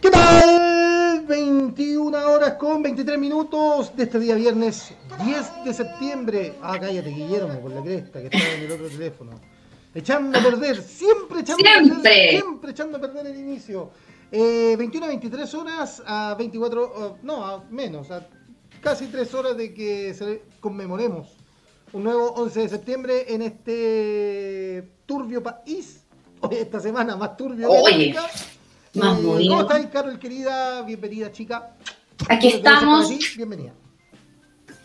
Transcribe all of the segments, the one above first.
¿Qué tal? 21 horas con 23 minutos de este día viernes 10 de septiembre. Ah, cállate, Guillermo, por la cresta que está en el otro teléfono. Echando a perder, siempre echando Siempre. a perder, siempre echando a perder el inicio. Eh, 21 a 23 horas a 24, eh, no, a menos, a casi 3 horas de que se conmemoremos un nuevo 11 de septiembre en este turbio país. Hoy esta semana más turbio. que Oye, nunca. Más movido. ¿Cómo estás, Carol, querida? Bienvenida, chica. Aquí estamos. aquí. Bienvenida.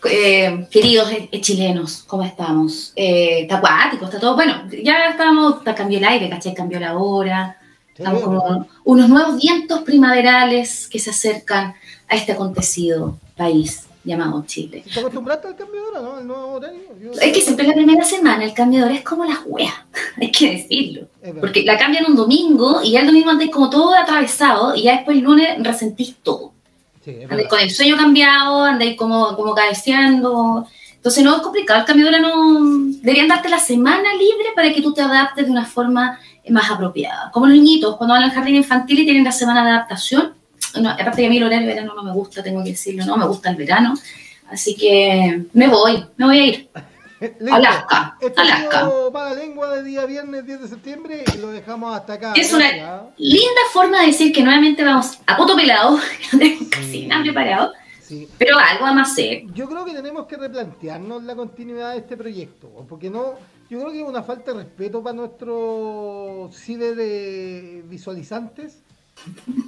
Eh, queridos eh, chilenos, ¿cómo estamos? Eh, está acuático, está todo. Bueno, ya estamos, está, cambió el aire, ¿cachai? Cambió la hora. Estamos Sí, como unos nuevos vientos primaverales que se acercan a este acontecido país llamado Chile. ¿Te acostumbraste al cambio de hora, no? Al nuevo horario. Yo- Es que siempre la primera semana el cambio de hora es como la wea, hay que decirlo. Porque la cambian un domingo y ya el domingo andáis como todo atravesado y ya después el lunes resentís todo. Sí, Andáis con el sueño cambiado, andáis como, como cabeceando. Entonces no es complicado, el cambio de hora no... Deberían darte la semana libre para que tú te adaptes de una forma más apropiada. Como los niñitos, cuando van al jardín infantil y tienen la semana de adaptación. No, aparte que a mí el horario de verano no me gusta, tengo que decirlo, no me gusta el verano. Así que me voy, me voy a ir. Listo. Alaska, Este Alaska. para lengua de día viernes 10 de septiembre y lo dejamos hasta acá. Es una- Gracias. Linda forma de decir que nuevamente vamos a poto pelado, que no tenemos casi nada preparado, Sí. pero algo vamos a hacer. Yo creo que tenemos que replantearnos la continuidad de este proyecto, porque no, yo creo que es una falta de respeto para nuestros ciber eh, visualizantes,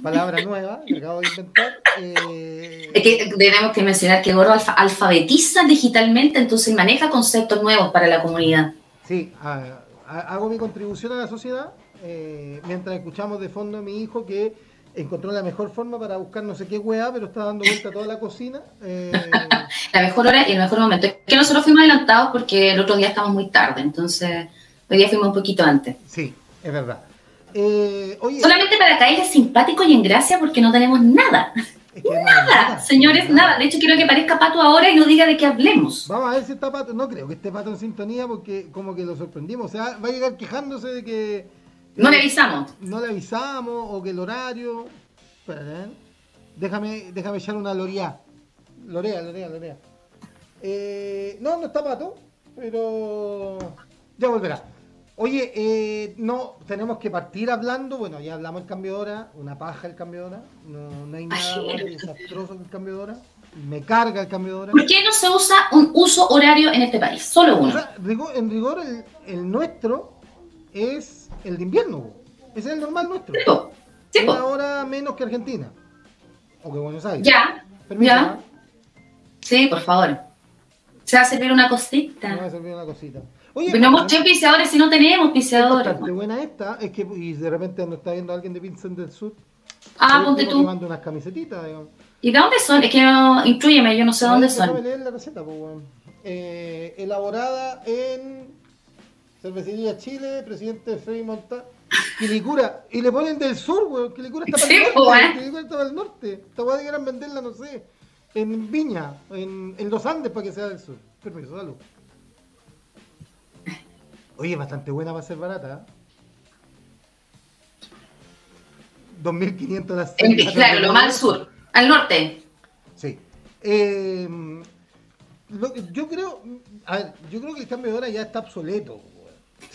palabra nueva que acabo de inventar. eh, Es que tenemos que mencionar que Gordo alfa- alfabetiza digitalmente, entonces maneja conceptos nuevos para la comunidad. Sí, a- a- hago mi contribución a la sociedad eh, mientras escuchamos de fondo a mi hijo que encontró la mejor forma para buscar no sé qué weá, pero está dando vuelta toda la cocina. eh, La mejor hora y el mejor momento. Es que nosotros fuimos adelantados porque el otro día estábamos muy tarde, entonces hoy día fuimos un poquito antes. sí, es verdad. Eh, oye, Solamente para caerles simpático y en gracia porque no tenemos nada. es que Nada, señores, nada. De hecho, quiero que parezca Pato ahora y no diga de qué hablemos. Vamos a ver si está pato. No creo que esté pato en sintonía porque como que lo sorprendimos. O sea, va a llegar quejándose de que No le avisamos. no le avisamos o que el horario. Espérate, ¿eh? Déjame, déjame echar una lorea. Lorea, lorea, lorea. Eh, no, no está pato, pero ya volverá. Oye, eh, no, tenemos que partir hablando. Bueno, ya hablamos del cambio de hora, una paja el cambio de hora. No, no hay nada desastroso que el cambio de hora. Me carga el cambio de hora. ¿Por qué no se usa un uso horario en este país? Solo O uno. sea, en rigor, el, el nuestro es el de invierno. Ese es el normal nuestro. Sí, po. Sí, po. Una hora menos que Argentina. O que Buenos Aires. Ya, Permiso, ya. ¿ah? Sí, por favor. Se va a servir una Me voy cosita. a servir una cosita. Oye, Pero no hemos hecho piseadores si no tenemos piseadores. bastante buena esta. Es que y de repente nos está viendo alguien de Vincent del Sur. Ah, ponte tú. mandar unas camisetitas. digamos. ¿Y de dónde son? Es que no, intrúyeme, yo no sé dónde Déjame son. leer la receta, po, weón. Eh, elaborada en Cervecería Chile, presidente Freddy Monta. Quilicura. Y le ponen del sur, weón. Quilicura está para Sí, el norte. Quilicura está para el norte. Esta weá quieran venderla, no sé. En Viña, en, en los Andes para que sea del sur. Permiso, salud. Oye, bastante buena para ser barata. ¿eh? 2.500 las seis claro, lo más al sur. Al norte. Sí. Eh, lo- yo creo, a ver, yo creo que el cambio de hora ya está obsoleto.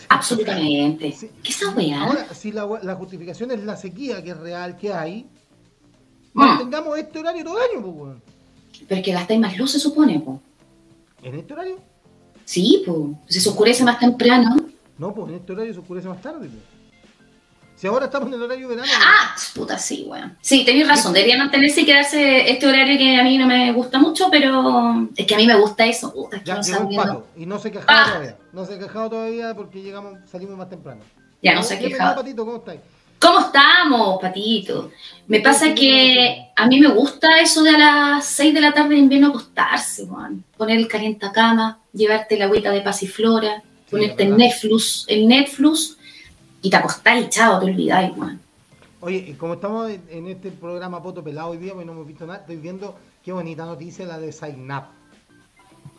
Absolutamente. Sí. ¿Qué es esa weá? Ahora, si la, la justificación es la sequía que es real que hay, Mm. mantengamos este horario todo el año, pues. Pero es que gastáis más luz, se supone, po. ¿En este horario? Sí. Si se oscurece más temprano. No, pues en este horario se oscurece más tarde. pues. Si ahora estamos en el horario verano. Ah, puta, sí, weón. Sí, tenéis razón. Debería mantenerse y quedarse este horario que a mí no me gusta mucho, pero es que a mí me gusta eso. Puta, es que ya no llegó un sabiendo- pato y no se ha quejado Ah. todavía. No se ha quejado todavía porque llegamos, salimos más temprano. Ya no se ha quejado. Patito, ¿cómo estáis? ¿Cómo estamos, Patito? Me pasa que a mí me gusta eso de a las 6 de la tarde de invierno acostarse, weón. Poner el calientacama, llevarte la agüita de pasiflora, ponerte el. Netflix, el Netflix y te acostás y chao, te olvidáis, weón. Oye, y como estamos en- en este programa Poto Pelado hoy día, pues no hemos visto nada, estoy viendo qué bonita noticia la de Sign Up.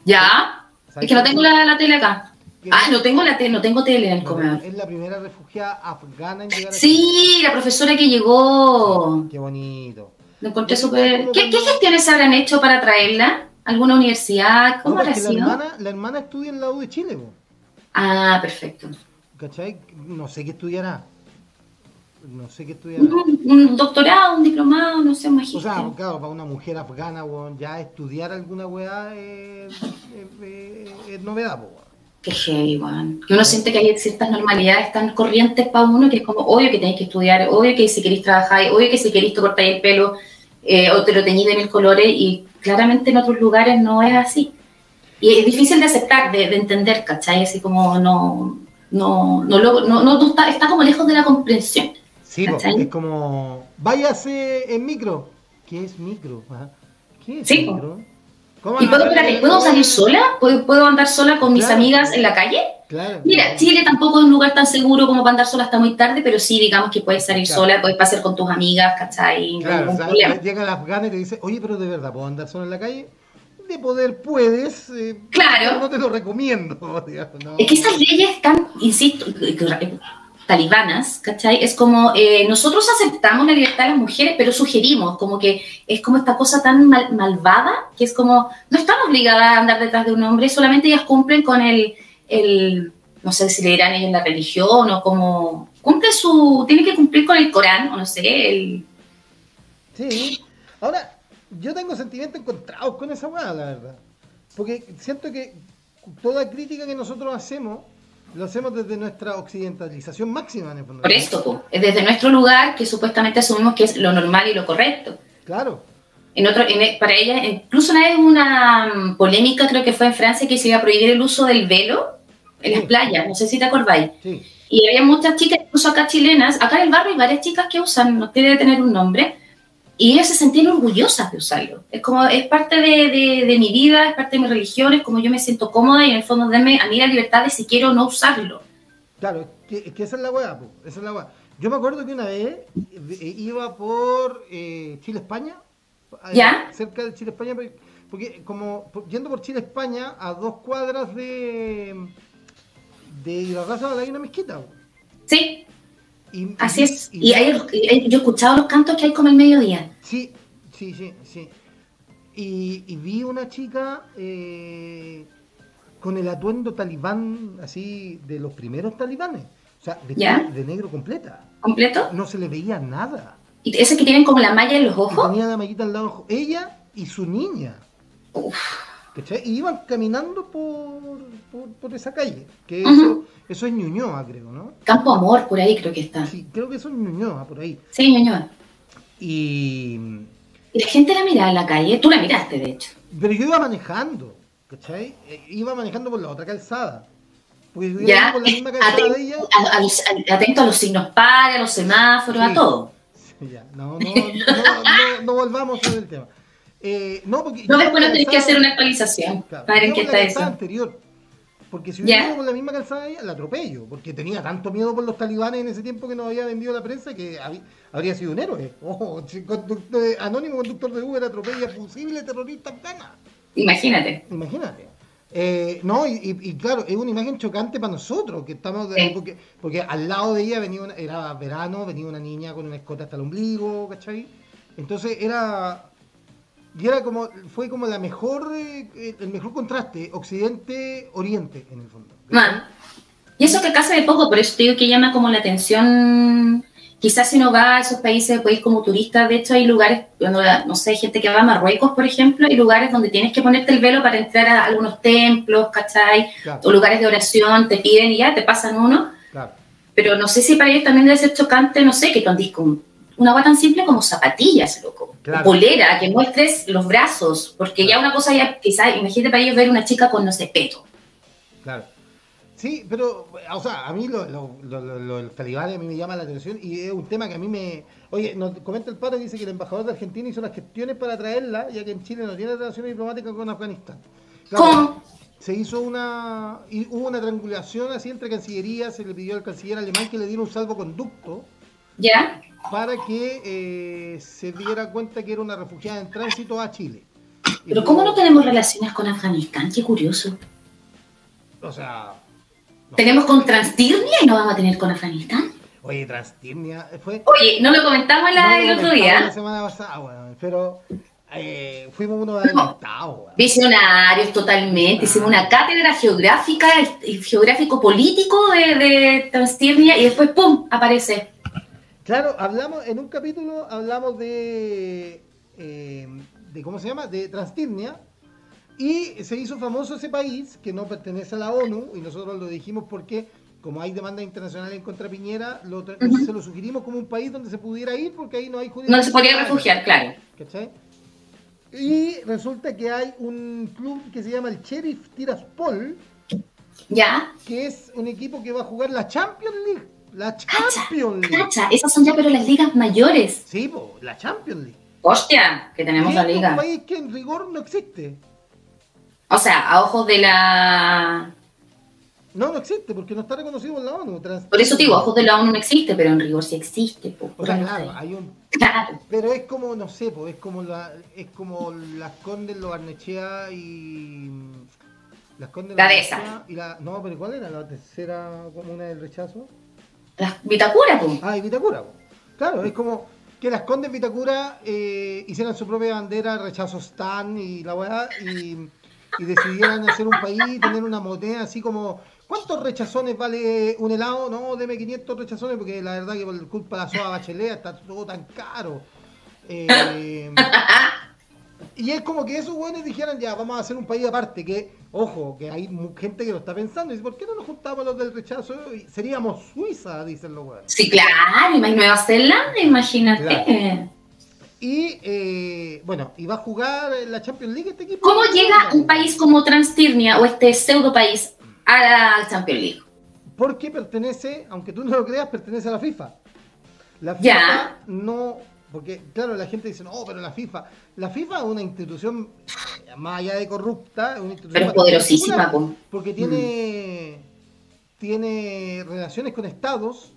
¿Ya? Es que no tengo la, la tele acá. Ah, no tengo la tele, no tengo tele en el comedor. Es la primera refugiada afgana en llegar a Sí, la profesora que llegó. Qué bonito. Lo encontré súper. ¿Qué, ¿Qué gestiones habrán hecho para traerla? ¿Alguna universidad? ¿Cómo No, habrá porque la sido? hermana, la hermana estudia en la U de Chile, po. Ah, perfecto. ¿cachai? No sé qué estudiará. No sé qué estudiará. Un, un doctorado, un diplomado, no sé, un O sea, claro, para una mujer afgana, ya estudiar alguna weá es, es- es- es novedad, weón. Qué heavy, weón. Que uno siente que hay ciertas normalidades tan corrientes para uno que es como, obvio que tenéis que estudiar, obvio que si queréis trabajar, obvio que si queréis te cortáis el pelo eh, o te lo teñís de mil colores y claramente en otros lugares no es así. Y es difícil de aceptar, de, de entender, ¿cachai? Así como no, no, no, lo- no, no, está, está como lejos de la comprensión. Sí, es como, váyase en micro. ¿Qué es micro? Ajá. ¿Qué es Sí, micro? ¿Cómo ¿Y puedo, andar? espérate, ¿puedo salir sola? ¿Puedo, puedo andar sola con mis Claro. amigas en la calle? Claro. Mira, Chile tampoco es un lugar tan seguro como para andar sola hasta muy tarde, pero sí, digamos que puedes salir Claro. sola, puedes pasear con tus amigas, ¿cachai? Claro, o sea, problema. llega la afgana y te dice, oye, pero de verdad, ¿puedo andar solo en la calle? De poder puedes, eh, Claro. no te lo recomiendo. digamos, no. Es que esas leyes tan, insisto, talibanas, ¿cachai? Es como, eh, nosotros aceptamos la libertad de las mujeres, pero sugerimos, como que es como esta cosa tan mal- malvada, que es como, no están obligadas a andar detrás de un hombre, solamente ellas cumplen con el, el no sé si le dirán ellos la religión o como, cumple su, tiene que cumplir con el Corán, o no sé, el, Sí. Ahora, yo tengo sentimientos encontrados con esa weá, la verdad. Porque siento que toda crítica que nosotros hacemos, lo hacemos desde nuestra occidentalización máxima, en el fondo. por esto, es desde nuestro lugar que supuestamente asumimos que es lo normal y lo correcto. Claro. En otro, en- para ella, incluso una vez una mm, polémica, creo que fue en Francia, que se iba a prohibir el uso del velo en las Sí. playas, no sé si te acordáis. Sí. Y había muchas chicas, incluso acá chilenas, acá en el barrio hay varias chicas que usan, no tiene que tener un nombre, y ellas se sentían orgullosas de usarlo. Es como, es parte de, de- de mi vida, es parte de mi religión, es como yo me siento cómoda y en el fondo denme a mí la libertad de si quiero o no usarlo. Claro, es que, es que esa es la weá, esa es la weá. Yo me acuerdo que una vez eh, iba por eh, Chile-España, ¿Ya? cerca de Chile-España, porque- porque como yendo por Chile-España, a dos cuadras de de Irarraza hay una mezquita. Sí, Y- así es. y- Y hay- y yo he escuchado los cantos que hay como el mediodía. Sí, sí, sí, sí. Y, y vi una chica eh, con el atuendo talibán, así, de los primeros talibanes. O sea, de, ¿Ya? de negro completa. ¿Completo? No se le veía nada. ¿Y ese que tienen como la malla en los Y ojos? tenía la mallita al lado, ella y su niña. Uf. ¿Cachai? Y iban caminando por, por, por esa calle. Que eso, eso es Ñuñoa, creo, ¿no? Campo Amor, por ahí creo que está. Sí, creo que eso es Ñuñoa, por ahí. Sí, Ñuñoa. Y... Y la gente la miraba en la calle. Tú la miraste, de hecho. Pero yo iba manejando, ¿cachai? Eh, Iba manejando por la otra calzada. Yo iba Ya, por la misma calzada atento de ella. a, a los, a- atento a los signos pares, a los semáforos, Sí. a todo. Sí, ya, no, no, no, no, no volvamos sobre el tema. Eh, no, porque No, después iba no tenés que hacer una actualización Claro, para ver qué está eso. anterior. Porque si hubiera ido por la misma calzada de ella, la atropello. Porque tenía tanto miedo por los talibanes en ese tiempo que nos había vendido la prensa que habría sido un héroe. Ojo, si conductor- eh, anónimo conductor de Uber atropella posible terrorista afgana. Imagínate. Imagínate. Eh, no, y, y- y claro, es una imagen chocante para nosotros, que estamos de- Sí. porque, porque al lado de ella venía una- era verano, venía una niña con una escota hasta el ombligo, ¿cachai? Entonces era y era como fue como la mejor eh, el mejor contraste occidente oriente en el fondo. Y eso que acá se ve poco, por eso te digo que llama como la atención. Quizás si uno va a esos países, pues como turista, de hecho hay lugares, no sé, hay gente que va a Marruecos, por ejemplo, hay lugares donde tienes que ponerte el velo para entrar a algunos templos, ¿cachai? Claro, O lugares de oración, te piden y ya, te pasan uno. claro. Pero no sé si para ellos también debe ser chocante, no sé, que tú andes con una agua tan simple como zapatillas, loco. Claro. O polera, que muestres los brazos. Porque ya una cosa ya, quizás, imagínate para ellos ver una chica con, no sé, peto. Claro. Sí, pero, o sea, a mí lo, lo, lo, los talibanes a mí me llama la atención y es un tema que a mí me... Oye, nos comenta el paro, dice que el embajador de Argentina hizo las gestiones para traerla, ya que en Chile no tiene relaciones diplomáticas con Afganistán. Claro, ¿Cómo? Se hizo una... hubo una triangulación así entre cancillerías, se le pidió al canciller alemán que le diera un salvoconducto ¿Ya? Para que eh, se diera cuenta que era una refugiada en tránsito a Chile. Y Pero luego- ¿cómo no tenemos relaciones con Afganistán? Qué curioso. O sea, Tenemos con Transtirnia y no vamos a tener con Afganistán. Oye, Transtirnia fue. Oye, no lo comentamos la, No, el no, otro no, día. La semana pasada, weón, pero eh, fuimos uno adelantados, weón. Visionarios totalmente. Hicimos una cátedra geográfica geográfico-político de, de Transtirnia y después, ¡pum! aparece. Claro, hablamos, en un capítulo hablamos de, eh, de ¿cómo se llama? De Transtirnia. Y se hizo famoso ese país que no pertenece a la ONU y nosotros lo dijimos porque como hay demanda internacional en contra Piñera, lo se lo sugerimos como un país donde se pudiera ir porque ahí no hay No se podía refugiar, claro. ¿Cachai? Y resulta que hay un club que se llama el Sheriff Tiraspol, ¿Ya? que es un equipo que va a jugar la Champions League. La Cacha, Champions League. cacha. Esas son ya pero las ligas mayores. Sí, po, la Champions League. Hostia, que tenemos Y la es un liga. país que en rigor no existe. O sea, a ojos de la... No, no existe porque no está reconocido por la ONU. Trans- Por eso te digo, a ojos de la ONU no existe, pero en rigor sí existe. po. O sea, claro, sí. hay un. Claro. Pero es como, no sé, pues, es como la, es como las Condes, los Barnechea y. Las Condes, La los dehesa. Barnechea y la. No, pero ¿cuál era la tercera comuna del rechazo? Las Vitacura, pues. Ah, y Vitacura. po. Claro, es como que las Condes Vitacura eh, hicieran su propia bandera, rechazo Stan y la weá, y, y decidieran hacer un país, tener una moneda así como. ¿Cuántos rechazones vale un helado? No, deme 500 rechazones porque la verdad que por culpa de la soda bachelet está todo tan caro. Eh, y es como que esos güeyes dijeran, ya, vamos a hacer un país aparte, que, ojo, que hay gente que lo está pensando, y dice, ¿por qué no nos juntamos los del rechazo? Seríamos Suiza, dicen los güeyes. Sí, claro, y Nueva Zelanda, imagínate. Claro. Y, eh, bueno, y va a jugar en la Champions League este equipo. ¿Cómo llega un país como Transtirnia o este pseudo país a la Champions League? Porque pertenece, aunque tú no lo creas, pertenece a la FIFA. La FIFA Ya. no, porque claro, la gente dice, no, pero la FIFA, la FIFA es una institución, eh, más allá de corrupta, es una institución Pero es poderosísima, po. porque tiene, tiene relaciones con estados,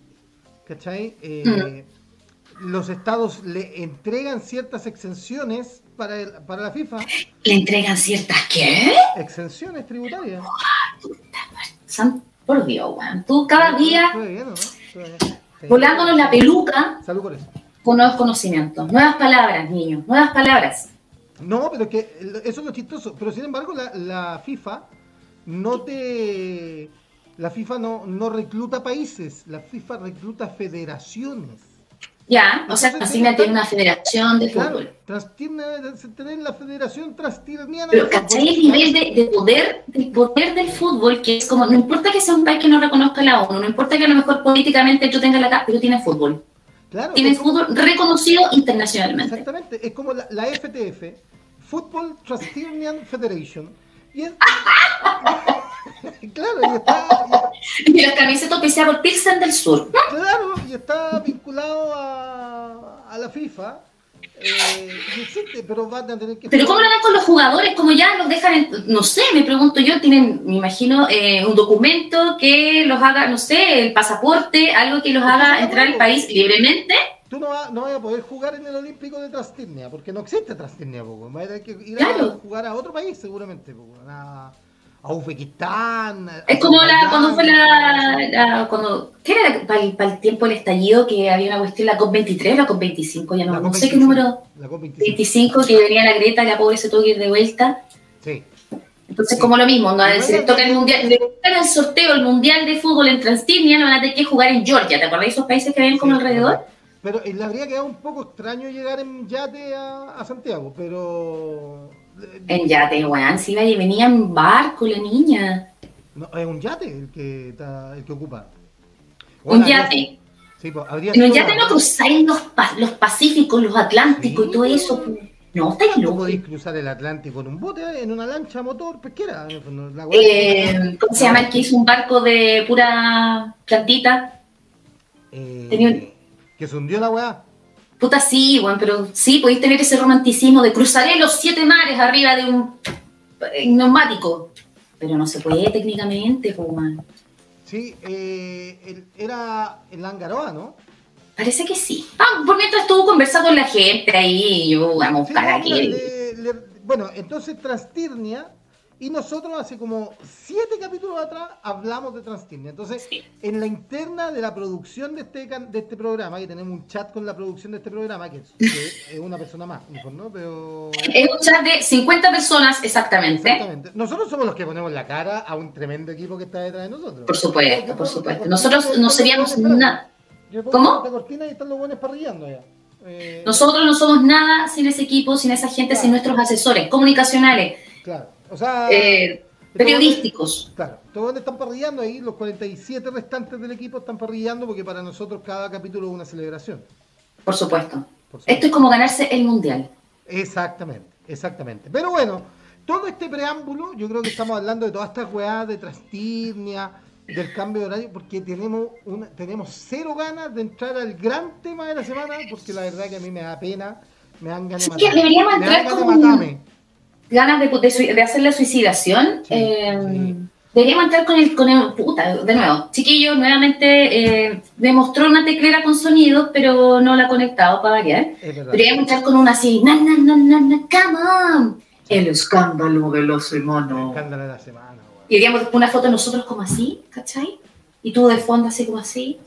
¿cachai? Eh, Los estados le entregan ciertas exenciones para, el- para la FIFA, ¿Le entregan ciertas qué? exenciones tributarias. Por Dios, weón. Tú cada día volándonos la peluca Salud por eso. Con nuevos conocimientos. Nuevas palabras, niños, nuevas palabras. No, pero es que eso es lo chistoso. Pero sin embargo, la, la FIFA no te. La FIFA no, no recluta países, la FIFA recluta federaciones. Ya, o sea, Transtirnia tiene una federación de Claro, fútbol. Transtirnia debe tener la Federación Transtirniana Pero ¿cachai el nivel de, de poder, del poder del fútbol? Que es como, no importa que sea un país que no reconozca la ONU, no importa que a lo mejor políticamente yo tenga la cara, pero tiene fútbol. Claro, Tiene como- fútbol reconocido internacionalmente. Exactamente, es como la, la FTF, Football Transtirnian Federation. Y es. claro, y está, Y las camisetas por Pilsen del Sur. Claro, y está vinculado a, a la FIFA. Eh, existe, pero van a tener que. Pero ¿cómo lo harán con los jugadores? Como ya los dejan, en- no sé, me pregunto yo, tienen, me imagino, eh, un documento que los haga, no sé, el pasaporte, algo que los haga entrar al país libremente. Tú no, va- no vas a poder jugar en el Olímpico de Transtirnia, porque no existe Transtirnia, poco. Vas a tener que ir Claro. a jugar a otro país, seguramente, poco. A, a Uzbekistán. Es como la, cuando fue la, cuando, ¿qué era para el, para el tiempo del estallido que había una cuestión, la COP23, la COP25, ya no, no sé COP25, qué número, La COP25. 25, que venía la Greta, la pobre se tuvo que ir de vuelta. Sí. Entonces, Sí. como lo mismo, ¿no? Igual si les toca el mundial, le tocan el sorteo, el mundial de fútbol en Transtirnia, no van a tener que jugar en Georgia. ¿Te acordás de esos países que habían como Sí, alrededor? Pero eh, le habría quedado un poco extraño llegar en yate a, a Santiago, pero. Eh, En yate, weón, si iba y venía en barco la niña. No, es un yate el que, el que ocupa. Un yate. Sí, pues, habría En un yate no cruzáis los, los Pacíficos, los Atlánticos Sí, y todo eso. pues. pues. No, estáis ¿Tú locos. podéis cruzar el Atlántico en un bote, en una lancha motor pesquera? la Eh, ¿Cómo se llama el que hizo un barco de pura plantita? Eh, tenía un- Que se hundió la weá. Puta, sí, bueno, pero sí, podéis tener ese romanticismo de cruzaré los siete mares arriba de un eh, neumático. Pero no se puede técnicamente, weón. Sí, eh, el- era en Langaroa, ¿no? Parece que sí. Ah, por mientras estuvo conversando con la gente ahí, yo vamos a Sí, buscar no, aquí. le- le- bueno, entonces Transtirnia Y nosotros hace como siete capítulos atrás hablamos de Transtirnia. Entonces, Sí. en la interna de la producción de este, de este programa, que tenemos un chat con la producción de este programa, que es, que es una persona más, mejor, ¿no? Pero... Es un chat de 50 personas exactamente. Exactamente. Nosotros somos los que ponemos la cara a un tremendo equipo que está detrás de nosotros. Por supuesto, por supuesto. Nosotros no seríamos nada. ¿Cómo? poner esta cortina y están los buenos parrillando ya. Eh, Nosotros no somos nada sin ese equipo, sin esa gente, sin nuestros asesores comunicacionales, Claro. O sea... eh, periodísticos. Claro, todos están parrillando ahí, los 47 restantes del equipo están parrillando porque para nosotros cada capítulo es una celebración. Por supuesto. Por supuesto. Esto es como ganarse el mundial. Exactamente, exactamente. Pero bueno, todo este preámbulo, yo creo que estamos hablando de todas estas weas de Trastirnia, del cambio de horario, porque tenemos una, tenemos cero ganas de entrar al gran tema de la semana, porque la verdad que a mí me da pena, me dan ganas de Sí, matarme. deberíamos Me dan entrar ganas de con- matarme. Ganas de, de de hacer la suicidación. Sí, eh. Deberíamos entrar con el, con el. Puta, de nuevo. Chiquillo, nuevamente eh, me mostró una teclera con sonido, pero no la ha conectado para variar. Deberíamos entrar con una así. Na, na, na, na, na, come on. El escándalo de la semana. Escándalo de la semana. Y deberíamos una foto de nosotros como así, ¿cachai? Y tú de fondo así como así.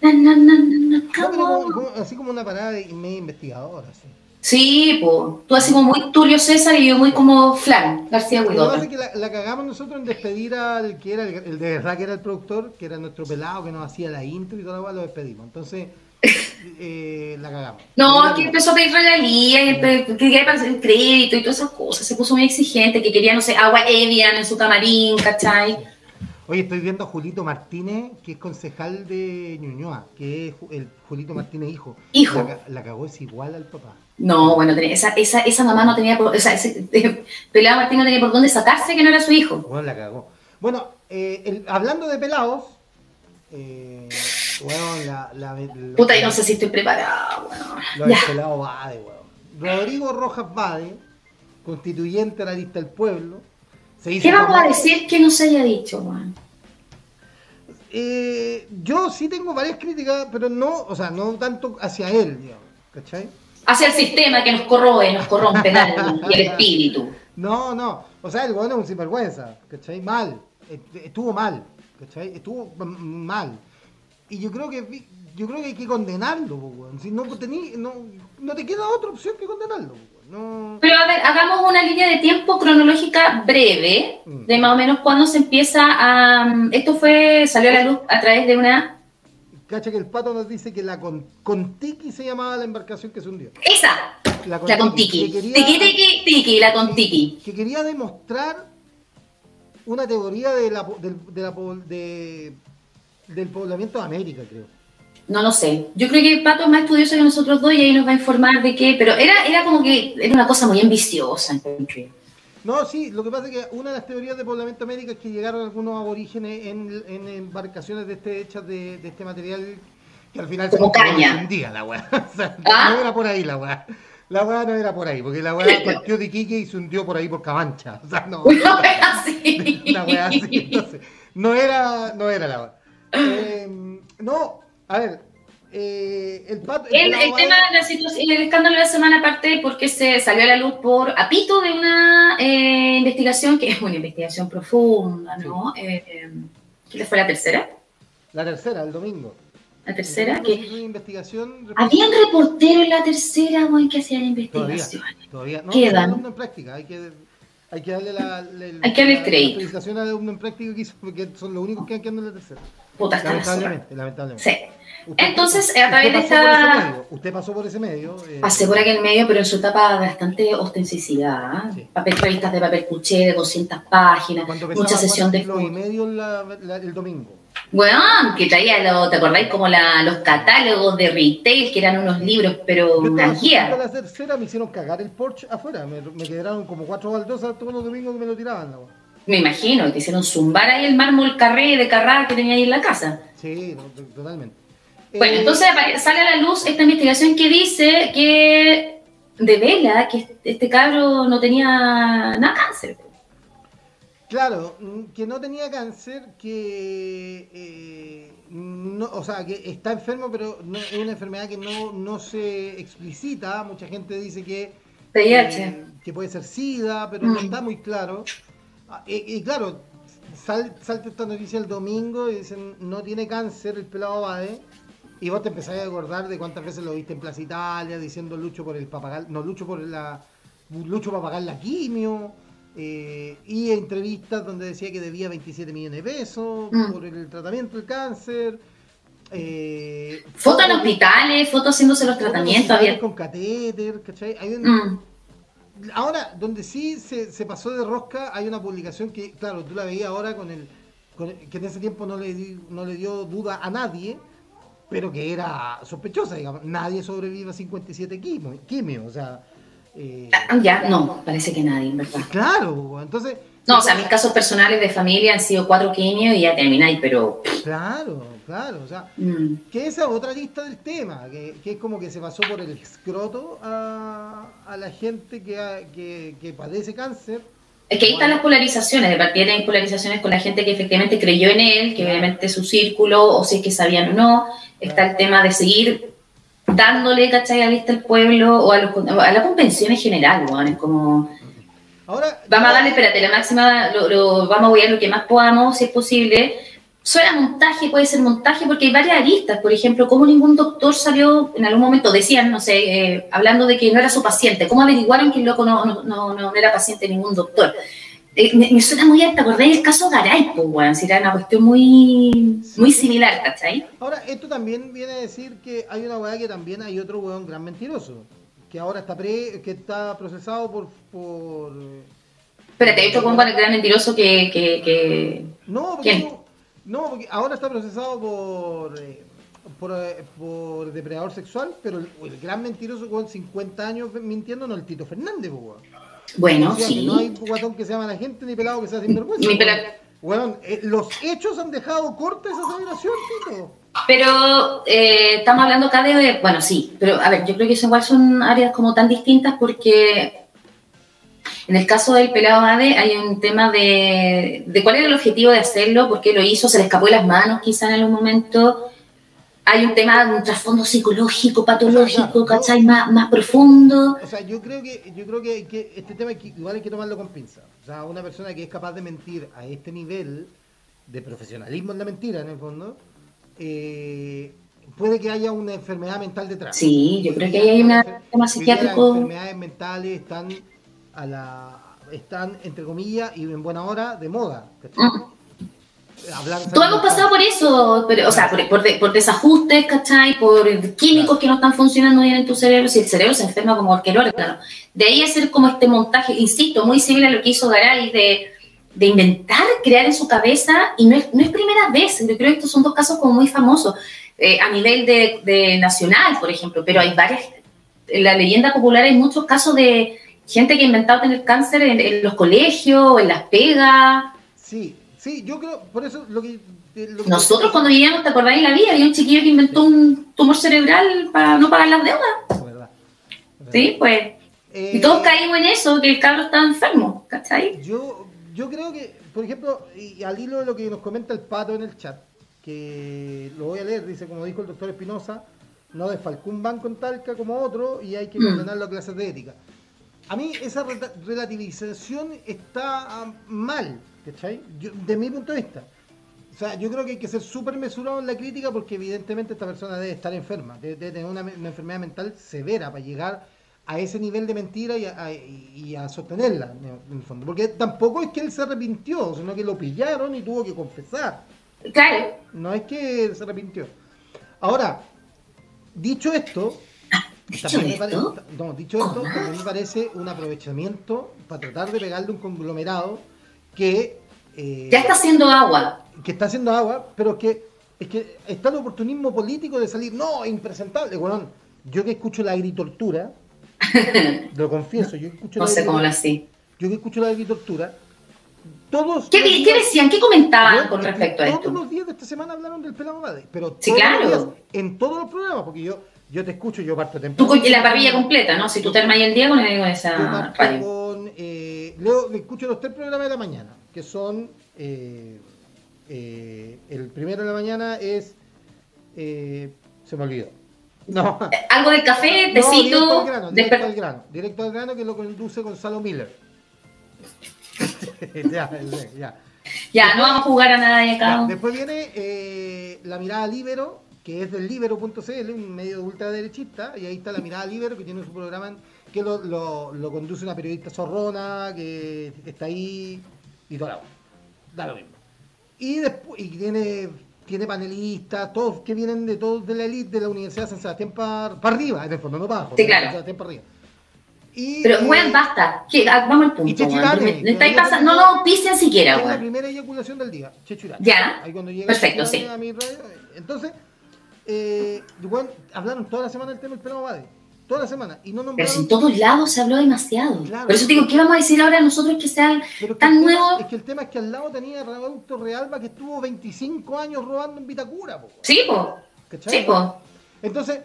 Na, na, na, na, na, come on. así como una parada de media investigadora, así. Sí, pues. Tú así como muy Tulio César y yo muy como Flan, García Lo Huidobro. es que la, la cagamos nosotros en despedir al que era el, el de verdad que era el productor, que era nuestro pelado que nos hacía la intro y toda la weá, lo despedimos. Entonces, eh, la cagamos. No, es que empezó a pedir regalías, que quería pasar crédito y todas esas cosas. Se puso muy exigente, que quería, no sé, agua Evian en su camarín, ¿cachai? Oye, estoy viendo a Julito Martínez, que es concejal de Ñuñoa, que es el Julito Martínez hijo. Hijo. La cagó, es igual al papá. No, bueno, esa, esa, esa mamá no tenía por, o sea, ese, Pelado Martín no tenía por dónde sacarse que no era su hijo. Bueno, la cagó. Bueno, eh, el- hablando de pelados, eh, bueno, la, la, lo- Puta, yo no sé si estoy preparada, weón. Lo del pelado Bade, weón. Rodrigo Rojas Bade, constituyente de la lista del pueblo, se hizo ¿Qué vamos a decir que no se haya dicho, weón? Eh, yo sí tengo varias críticas, pero no, o sea, no tanto hacia él, digamos, ¿cachai? Hacia el sistema que nos corroe, nos corrompe el alma y el espíritu. No, no, o sea, el weón es un sinvergüenza, ¿cachai? Mal, est- estuvo mal, ¿cachai? Estuvo mal. Y yo creo que yo creo que hay que condenarlo, po, weón. Si no, tení- no, no te queda otra opción que condenarlo. No, Pero a ver, hagamos una línea de tiempo cronológica breve, Mm. de más o menos cuando se empieza a... Esto fue, salió a la luz a través de una... cacha que el pato nos dice que la con, Contiki se llamaba la embarcación que se hundió. Esa, La la con tiki. que Tiki, tiki, la con tiki. que quería demostrar una teoría de la, de la po- de- del poblamiento de América, creo. No lo sé. Yo creo que Pato es más estudioso que nosotros dos y ahí nos va a informar de qué, pero era, era como que era una cosa muy ambiciosa. No, sí, lo que pasa es que una de las teorías de poblamiento América es que llegaron algunos aborígenes en, en embarcaciones de este, hechas de, de este material que al final Como se caña. hundía la weá. O sea, ¿Ah? no era por ahí la weá. La weá no era por ahí, porque la weá partió de Iquique y se hundió por ahí por Cabancha. O sea, no. Una wea así. Una weá así, entonces, no era, no era la weá. Eh, no, a ver, eh, el tema de la situación, el escándalo de la semana aparte porque se salió a la luz por apito de una eh, investigación que es una investigación profunda, ¿no? Eh, eh, ¿Qué fue la tercera? La tercera, el domingo. La tercera, domingo que una investigación. habían reporteros en la tercera, güey, que hacían investigaciones. todavía. No, Quedan. en práctica, hay que, hay que darle la, la- Hay que darle la- crédito. Felicitación al alumno en práctica que hizo, porque son los únicos que han quedado en la tercera. Puta. Lamentablemente, lamentablemente. Sí. Entonces, a través de esta- Usted pasó por ese medio. eh, Pasé por aquel medio, pero en su etapa bastante ostensicidad. ¿ah? Sí. Papel, revistas de papel cuché de 200 páginas, mucha sesión de y medio la- la- el domingo. Weón, que traía, lo, ¿te acordáis? Como la, los catálogos de retail, que eran unos libros, pero una guía. la tercera, me hicieron cagar el Porsche afuera. Me, me quedaron como cuatro baldosas todos los domingos que me lo tiraban. weá. Me imagino, te hicieron zumbar ahí el mármol carré de carrá que tenía ahí en la casa. Sí, no, to- totalmente. Bueno, Eh, entonces sale a la luz esta investigación que dice que devela que este cabro no tenía nada cáncer. Claro, mm, que no tenía cáncer, que eh, no, o sea, que está enfermo, pero no, es una enfermedad que no, no se explicita. Mucha gente dice que, VIH. eh, que puede ser SIDA, pero no Mm. está muy claro. Ah, Y, y claro, sal, salta esta noticia el domingo y dicen no tiene cáncer el pelado Bade. Y vos te empezás a acordar de cuántas veces lo viste en Plaza Italia diciendo lucho por el papagal, no lucho por la lucho para pagar la quimio. eh, y entrevistas donde decía que debía 27 millones de pesos Mm. por el tratamiento del cáncer. Eh, Fotos en hospitales, fotos haciéndose los tratamientos. Había... con catéter, ¿cachai? Hay un, Mm. Ahora, donde sí se, se pasó de rosca, hay una publicación que, claro, tú la veías ahora con el, con el- que en ese tiempo no le, di- no le dio duda a nadie, pero que era sospechosa, digamos. Nadie sobrevive a 57 quimio, quimio o sea. eh, Ah, Ya, no, parece que nadie, en verdad. claro, entonces. No, o sea, mis casos personales de familia han sido cuatro quimios y ya termináis, pero. Claro, claro, o sea. mm. Que esa es otra lista del tema, que, que es como que se pasó por el escroto a, a la gente que, ha- que, que padece cáncer. Es que ahí están las polarizaciones, de partida hay polarizaciones con la gente que efectivamente creyó en él, que obviamente su círculo, o si es que sabían o no, está el tema de seguir dándole, ¿cachai? A lista al pueblo o a, los, a la convención en general, weón, es como, Ahora, vamos a darle, espérate, la máxima, lo, lo- vamos a apoyar lo que más podamos, si es posible. Suena montaje, puede ser montaje, porque hay varias aristas, por ejemplo, como ningún doctor salió, en algún momento decían, no sé, eh, hablando de que no era su paciente, ¿cómo averiguaron que el loco no, no, no, no era paciente de ningún doctor? Eh, me, me suena muy alta, acordé del caso Garay, pues, weón, si era una cuestión muy, muy similar, ¿cachai? Ahora, esto también viene a decir que hay una weá que también hay otro weón gran mentiroso. Que ahora está pre, que está procesado por. por Espérate, hay otro con el gran mentiroso que, que, que... no, porque ¿Quién? No, porque ahora está procesado por. eh, por, eh, por depredador sexual, pero el, el gran mentiroso con 50 años mintiendo no el Tito Fernández, weón. Bueno, O sea, sí. no hay guatón que se llama la gente ni pelado que sea sinvergüenza. Ni Weón, eh, los hechos han dejado corta esa celebración, Tito. Pero eh, estamos hablando acá de, bueno, sí, pero a ver, yo creo que igual son áreas como tan distintas porque en el caso del pelado Ade hay un tema de, de cuál era el objetivo de hacerlo, por qué lo hizo, se le escapó de las manos quizá en algún momento. Hay un tema, un trasfondo psicológico, patológico, ¿cachai? Más, más profundo. O sea, yo creo que yo creo que, que este tema igual hay que tomarlo con pinzas. O sea, una persona que es capaz de mentir a este nivel de profesionalismo en la mentira, en el fondo, eh, puede que haya una enfermedad mental detrás. Sí, yo creo que ahí hay un tema día Las psiquiátrico. enfermedades mentales están a la están entre comillas y en buena hora de moda. Todos hemos pasado por eso, pero, o sea, por, por, de- por desajustes, ¿cachai? Por químicos que no están funcionando bien en tu cerebro, si el cerebro se enferma como cualquier órgano. De ahí hacer como este montaje, insisto, muy similar a lo que hizo Garay, de, de inventar, crear en su cabeza, y no es, no es primera vez, yo creo que estos son dos casos como muy famosos, eh, a nivel de, de nacional, por ejemplo, pero hay varias, en la leyenda popular hay muchos casos de gente que ha inventado tener cáncer en, en los colegios, en las pegas, Sí, sí, yo creo, por eso lo que... lo que- Nosotros cuando vivíamos, ¿te acordáis en la vida? Había un chiquillo que inventó un tumor cerebral para no pagar las deudas. Es verdad, es verdad. Sí, pues. Eh, Y todos caímos en eso, que el cabro estaba enfermo, ¿cachai? Yo, yo creo que, por ejemplo, y al hilo de lo que nos comenta el pato en el chat, que lo voy a leer, dice, como dijo el doctor Espinosa, no desfalcó un banco en Talca como otro y hay que Mm. condenarlo a clases de ética. A mí esa relativización está ah, mal, ¿cachai? Yo- de mi punto de vista. O sea, yo creo que hay que ser súper mesurado en la crítica porque evidentemente esta persona debe estar enferma, debe, debe tener una, me- una enfermedad mental severa para llegar a ese nivel de mentira y a, a- y a sostenerla, en el fondo. Porque tampoco es que él se arrepintió, sino que lo pillaron y tuvo que confesar. Claro. No es que él se arrepintió. Ahora, dicho esto, ¿Dicho también me pare- esto? no, dicho esto, también me parece un aprovechamiento para tratar de pegarle un conglomerado que, eh, Ya está haciendo agua. que está haciendo agua, pero que es que está el oportunismo político de salir, no, impresentable, weón. Yo que escucho la agritortura, lo confieso, yo escucho No la sé cómo agritor- así. yo que escucho la agritortura, todos ¿Qué, decían? ¿Qué comentaban Weón, con respecto a Todos esto? los días de esta semana hablaron del pelado Bade, pero Sí, todos claro. los días, en todos los programas, porque yo, yo te escucho, yo parto Tú temprano. con la parrilla completa, ¿no? Si tú te armas ahí el día con, Yo esa radio. con, eh, leo, escucho los tres programas de la mañana, que son, eh, eh, el primero de la mañana es, eh, se me olvidó. No, Algo del café, No, directo tecito. al grano, directo desper- al grano, directo al grano que lo conduce Gonzalo Miller. ya, ya. Ya, no vamos a jugar a nada de acá. después viene eh, la mirada libero, que es del libero.cl, un medio de ultraderechista, y ahí está la mirada libero, que tiene su programa que lo, lo, conduce una periodista zorrona, que está ahí y todo. Da lo mismo. Y después, y tiene tiene panelistas, todos que vienen de todos de la elite de la Universidad de San Sebastián para arriba, en el fondo, no para abajo. Sí, claro. San Sebastián para arriba. Y, Pero, bueno, eh, basta. Ah, vamos al punto. Y pasando, no lo pisen siquiera, Es la primera eyaculación del día, Chechurate. Ya. Ahí cuando llega Perfecto, sí. entonces, eh, igual hablaron toda la semana del tema del pelo Bade toda la semana. Y no Pero en todos lados se habló demasiado. Por eso te digo, ¿qué vamos a decir ahora nosotros que sea tan nuevo? es que el tema es que al lado tenía Raúl Realba que estuvo 25 años robando en Vitacura. Po. Sí, po. Sí, po. Entonces...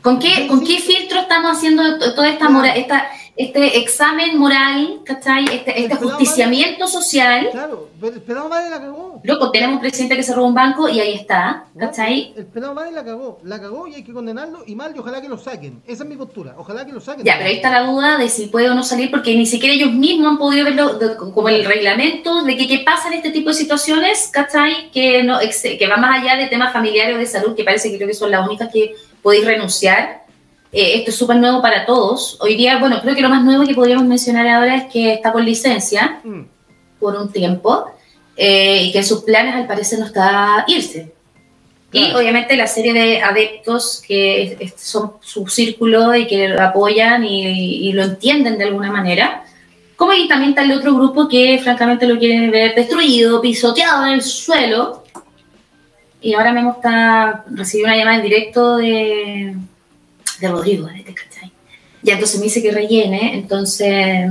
¿Con qué, ¿con qué filtro estamos haciendo toda esta, mora, esta este examen moral, ¿cachai? Este, este justiciamiento social. Claro, el pelado madre la cagó. Loco, tenemos un presidente que se robó un banco y ahí está, ¿cachai? El pelado madre la cagó, la cagó y hay que condenarlo y mal y ojalá que lo saquen. Esa es mi postura, ojalá que lo saquen. Ya, pero ahí está la duda de si puede o no salir porque ni siquiera ellos mismos han podido verlo como el reglamento de que qué pasa en este tipo de situaciones, ¿cachai? Que, no, que va más allá de temas familiares o de salud, que parece que creo que son las únicas que podéis renunciar eh, esto es súper nuevo para todos. Hoy día, bueno, creo que lo más nuevo que podríamos mencionar ahora es que está con licencia mm. por un tiempo eh, y que en sus planes al parecer no está irse. Y obviamente la serie de adeptos que son su círculo y que lo apoyan y, lo entienden de alguna manera. Como y también está el otro grupo que francamente lo quiere ver destruido, pisoteado en el suelo. Y ahora mismo está recibiendo una llamada en directo de, de Rodrigo, ¿cachai? Ya entonces me dice que rellene, entonces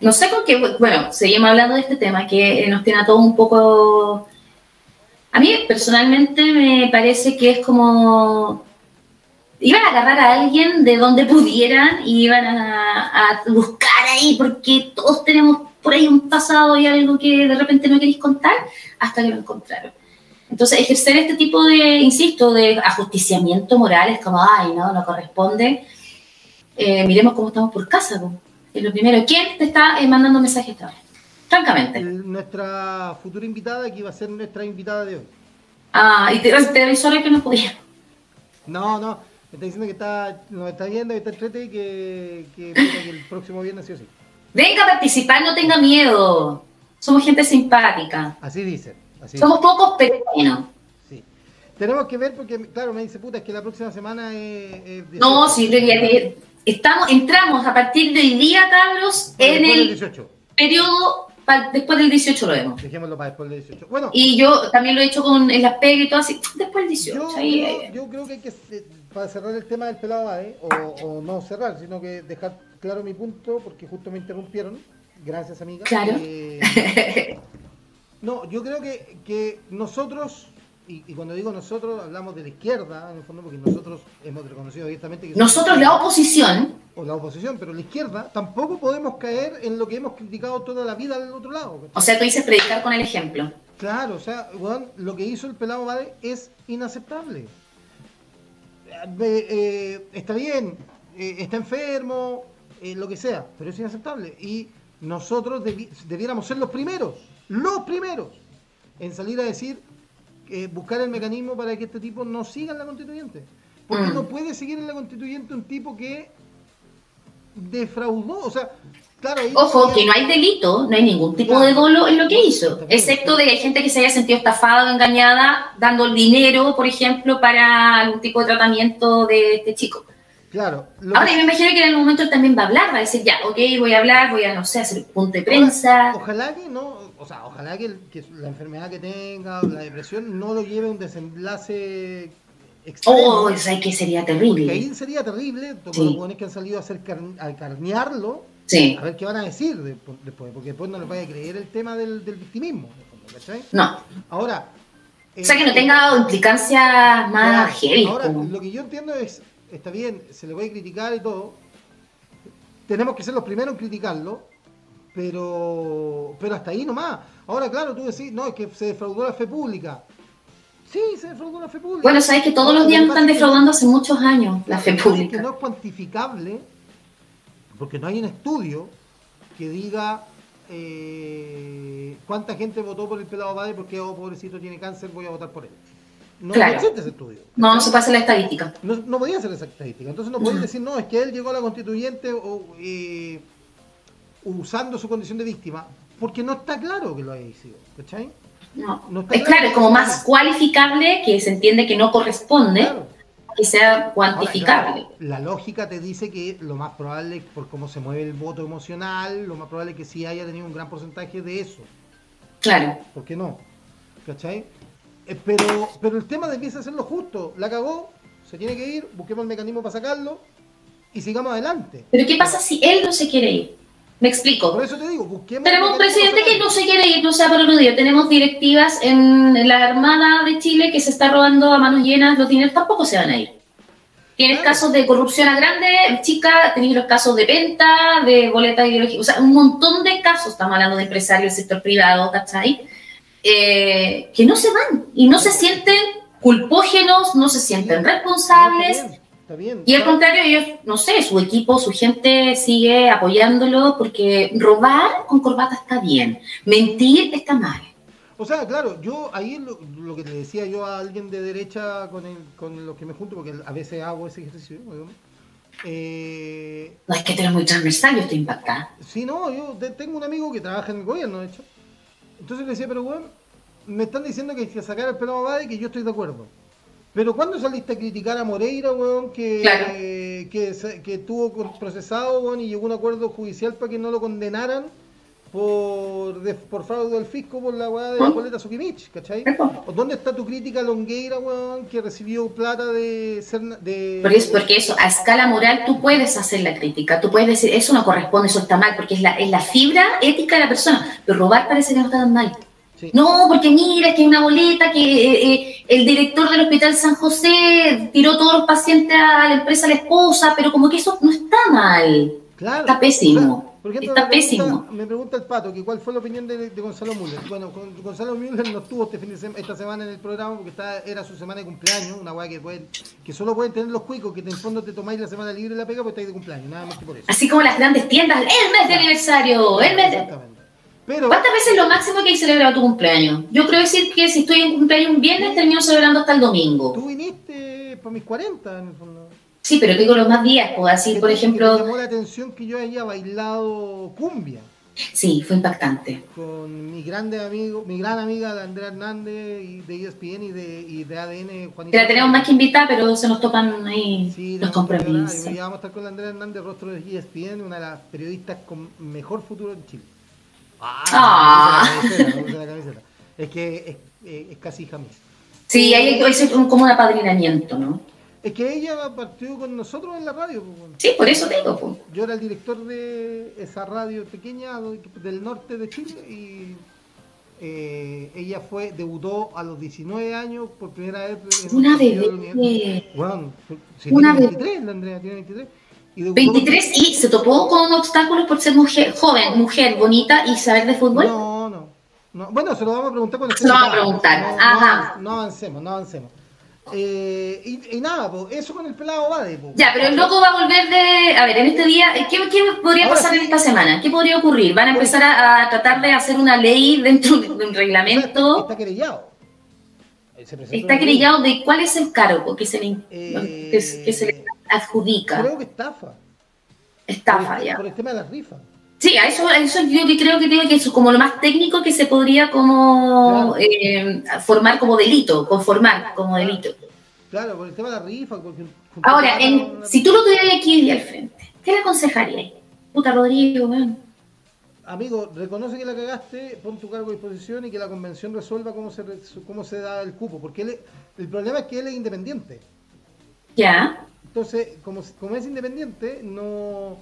no sé con qué, bueno, seguimos hablando de este tema que nos tiene a todos un poco... A mí personalmente me parece que es como... Iban a agarrar a alguien de donde pudieran y iban a, buscar ahí porque todos tenemos por ahí un pasado y algo que de repente no queréis contar hasta que lo encontraron. Entonces, ejercer este tipo de, insisto, de ajusticiamiento moral es como, ay, no, no corresponde. Eh, miremos cómo estamos por casa. Es lo primero. ¿Quién te está eh, mandando mensajes esta? Francamente. nuestra futura invitada, que iba a ser nuestra invitada de hoy. Ah, y te, te avisó que no podía. No, no. Me está diciendo que está, nos está viendo, que está entrete y que, que, que el próximo viernes sí o sí. Venga a participar, no tenga miedo. Somos gente simpática. Así dicen. Somos pocos, pero bueno. Sí. Tenemos que ver porque, claro, me dice puta, es que la próxima semana es. no, sí, estamos, entramos a partir del día, cabros, en el periodo después del 18 lo vemos. Dejémoslo para después del 18. Bueno, y yo también lo he hecho con en las pegas y todo así, después del 18. Yo, ahí, yo, creo que hay que, eh, para cerrar el tema del pelado o, o, no cerrar, sino que dejar claro mi punto, porque justo me interrumpieron. Gracias, amiga. Claro. Eh, No, yo creo que, nosotros, y, cuando digo nosotros, hablamos de la izquierda, en el fondo, porque nosotros hemos reconocido abiertamente que... Nosotros, la oposición. O la oposición, pero la izquierda, tampoco podemos caer en lo que hemos criticado toda la vida del otro lado. O sea, tú dices predicar con el ejemplo. Claro, o sea, lo que hizo el pelado Vade es inaceptable. Eh, eh, está bien, eh, está enfermo, lo que sea, pero es inaceptable. Y nosotros debiéramos ser los primeros los primeros en salir a decir, eh, buscar el mecanismo para que este tipo no siga en la constituyente. Porque mm. no puede seguir en la constituyente un tipo que defraudó, o sea, claro... Ojo, que no hay delito, no hay ningún tipo de dolo en lo que hizo, excepto de que hay gente que se haya sentido estafada o engañada dando el dinero, por ejemplo, para algún tipo de tratamiento de este chico. Claro. Ahora, yo me imagino que en algún momento también va a hablar, va a decir, ya, ok, voy a hablar, voy a, no sé, hacer un punto de prensa. Ojalá que no, o sea, ojalá que, la enfermedad que tenga, la depresión, no lo lleve a un desenlace extremo. Oh, eso que sería terrible. Porque ahí sería terrible, todos los jóvenes que han salido a, hacer a carnearlo, sí. a ver qué van a decir después, porque después no les vaya a creer el tema del, victimismo. ¿cachai? No. Ahora... o sea, que no tenga implicancias más heavy. Ahora, lo que yo entiendo es, está bien, se le puede criticar y todo, tenemos que ser los primeros en criticarlo, pero, pero hasta ahí nomás. Ahora, claro, tú decís, no, es que se defraudó la fe pública. Sí, se defraudó la fe pública. Bueno, sabes que todos los días están defraudando hace muchos años la fe pública. Que no es cuantificable, porque no hay un estudio que diga eh, cuánta gente votó por el pelado Bade porque, oh, pobrecito, tiene cáncer, voy a votar por él. No, Claro. no existe ese estudio. No, no se pasa la estadística. No, no podía hacer esa estadística. Entonces no podía decir, no, es que él llegó a la constituyente o, eh, usando su condición de víctima, porque no está claro que lo haya sido. ¿Cachai? No. No está Es claro, es como más cualificable que se entiende que no corresponde Claro. que sea Ahora, cuantificable. claro, la lógica te dice que lo más probable, por cómo se mueve el voto emocional, lo más probable es que sí haya tenido un gran porcentaje de eso. Claro. ¿Por qué no? ¿Cachai? Eh, pero, pero el tema de empieza a ser lo justo. La cagó, se tiene que ir, busquemos el mecanismo para sacarlo y sigamos adelante. Pero ¿qué pasa si él no se quiere ir? Me explico. Por eso te digo, busquemos. Tenemos un presidente que no se quiere ir, no sea por día. Tenemos directivas en la Armada de Chile que se está robando a manos llenas los dineros, tampoco se van a ir. Tienes Claro. casos de corrupción a grande, chica, tenéis los casos de venta, de boletas ideológicas, o sea, un montón de casos, estamos hablando de empresarios del sector privado, ¿cachai? Eh, que no se van y no se sienten culpógenos, no se sienten responsables. No, está bien. Y al contrario, ellos, no sé, su equipo, su gente sigue apoyándolo porque robar con corbata está bien, mentir está mal. O sea, claro, yo ahí lo, lo que le decía yo a alguien de derecha con, el, con los que me junto, porque a veces hago ese ejercicio. weón. Eh, No es que tú eres muy transversal, yo estoy impactada. Sí, no, yo te- tengo un amigo que trabaja en el gobierno, de hecho. Entonces le decía, pero bueno, me están diciendo que hay que sacar el pelado Abade y que yo estoy de acuerdo. Pero ¿cuándo saliste a criticar a Moreira, weón, que, Claro. que, que tuvo con- procesado, weón, y llegó a un acuerdo judicial para que no lo condenaran por, de- por fraude del fisco por la weá de la boleta Sukimich, ¿cachai? ¿O ¿Dónde está tu crítica a Longueira, weón, que recibió plata de ser... De, Porque, es, porque eso, a escala moral, tú puedes hacer la crítica, tú puedes decir, eso no corresponde, eso está mal, porque es la, es la fibra ética de la persona, pero robar parece que no está tan mal. Sí. No, porque mira, que hay una boleta que eh, eh, el director del Hospital San José tiró todos los pacientes a la empresa a la esposa, pero como que eso no está mal. Claro. Está pésimo. Por ejemplo, Está me pregunta- pésimo. Me pregunta el pato que cuál fue la opinión de, de Gonzalo Müller. Bueno, con- Gonzalo Müller no estuvo este fin de sema- esta semana en el programa porque está, era su semana de cumpleaños, una weá que que solo pueden tener los cuicos, que en el fondo te tomáis la semana libre de la pega porque estáis de cumpleaños, nada más que por eso. Así como las grandes tiendas, el mes de aniversario, el mes de... Exactamente. Pero, ¿Cuántas veces es lo máximo que hay celebrado tu cumpleaños? Yo creo decir que si estoy en cumpleaños un viernes, termino celebrando hasta el domingo. tú viniste para mis 40 en el fondo. Sí, pero digo los más días, pues así, por que Me ejemplo... llamó la atención que yo haya bailado cumbia Sí, fue impactante. con mi grande amigo, mi gran amiga de Andrea Hernández y de ESPN y de, y de ADN Juanita. Te la tenemos más que invitar, pero se nos topan ahí Sí, los compromisos. Y ya vamos a estar con Andrea Hernández, rostro de ESPN, una de las periodistas con mejor futuro en Chile. Ah. la camiseta, la camiseta. Es que es, es- es casi hija mía. Sí, ahí es un- como un apadrinamiento, ¿no? Es que ella partió con nosotros en la radio. pues. Sí, por eso te digo, pues. Yo era el director de esa radio pequeña del norte de Chile y eh, ella fue debutó a los 19 años por primera vez. en Una bebé. Bueno, si Una tiene bebé. 23, la Andrea tiene 23. Y debutó 23 y se topó con obstáculos por ser mujer, joven, mujer, bonita y saber de fútbol. No, no, no. Bueno, se lo vamos a preguntar cuando Se lo vamos a preguntar. No, Ajá. No, avancemos, no avancemos. Eh, y, y nada, pues, eso con el pelado va de. Ya, pero el loco va a volver de. A ver, en este día, ¿qué, qué podría Ahora pasar sí. en esta semana? ¿Qué podría ocurrir? ¿Van a empezar a, a tratar de hacer una ley dentro de un reglamento? Está querellado. Eh, Está querellado de cuál es el cargo que se le, Eh, que, se- que se le adjudica. Creo que estafa. Estafa, por, el, ya. por el tema de las rifas. Sí, a eso, a eso yo que creo que tiene que es como lo más técnico que se podría como Claro. eh, formar como delito, conformar como delito. Claro, por el tema de las rifas. porque- Ahora, si tú lo tuvieras aquí y al frente, ¿qué le aconsejarías? Puta Rodrigo, weón. Amigo, reconoce que la cagaste, pon tu cargo a disposición y que la convención resuelva cómo se, re- cómo se da el cupo. Porque él es- el problema es que él es independiente. Ya. Entonces, como, como es independiente, no.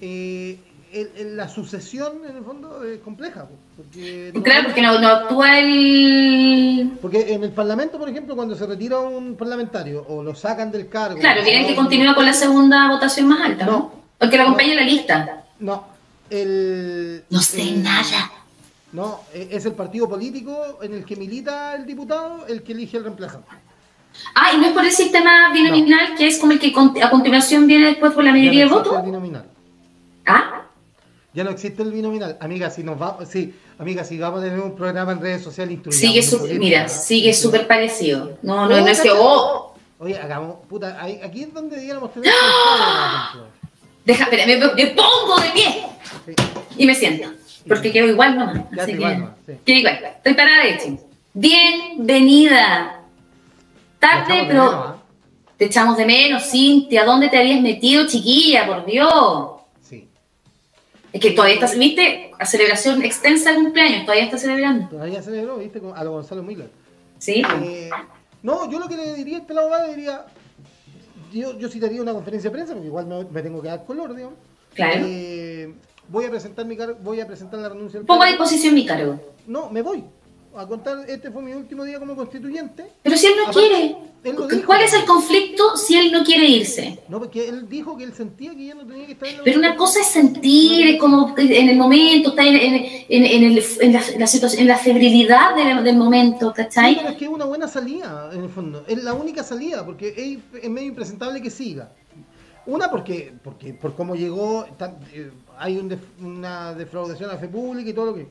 eh, el- el- la sucesión, en el fondo, es compleja. Porque no- Claro, porque no, no actúa el. Porque en el Parlamento, por ejemplo, cuando se retira un parlamentario o lo sacan del cargo. Claro, tienen que continuar con la segunda votación más alta, ¿no? No. Porque lo acompaña en la lista. No, el. No sé el- nada. No, e- es el partido político en el que milita el diputado el que elige el reemplazante. Ah, y no es por el sistema binominal, que es como el que a continuación viene después por la mayoría de no votos. el binominal. Ah, Ya no existe el binominal. Amiga, si nos va, sí, amiga, si vamos a tener un programa en redes sociales Sigue su- mira, ¿no? sigue súper parecido. No, no, No, no es que, oh, Oye, hagamos, puta, ahí- aquí es donde debiéramos tener ejemplo. deja, espera, me, me pongo de pie Sí. y me siento. Porque quedo igual nomás. Así que, igual nomás, sí. quedo igual. Estoy parada de hecho. Bienvenida. Tarde, pero menos, ¿ah? te echamos de menos, Cintia. ¿Dónde te habías metido, chiquilla? Por Dios. Sí. Es que todavía estás, viste, a celebración extensa de cumpleaños, todavía estás celebrando. Todavía celebró, viste, con- a lo Gonzalo Miller. ¿Sí? Eh, no, yo lo que le diría al pelado va, diría. Yo, yo citaría una conferencia de prensa, porque igual me, me tengo que dar color, digamos. Claro. Eh, voy a presentar mi car- voy a presentar la renuncia del Pongo a cargo. disposición mi cargo. No, me voy. A contar, este fue mi último día como constituyente. Pero si él no Aparte, quiere, él dijo. ¿cuál es el conflicto si él no quiere irse? No, porque él dijo que él sentía que ya no tenía que estar en la Pero una cosa es sentir, es como en el momento, está en, en, en, en el- en la, la situación, en la febrilidad del, del momento, Sí, ¿cachai? pero es que es una buena salida, en el fondo. Es la única salida, porque es, es medio impresentable que siga. Una, porque, porque por cómo llegó, eh, hay un def- una defraudación a la fe pública y todo lo que.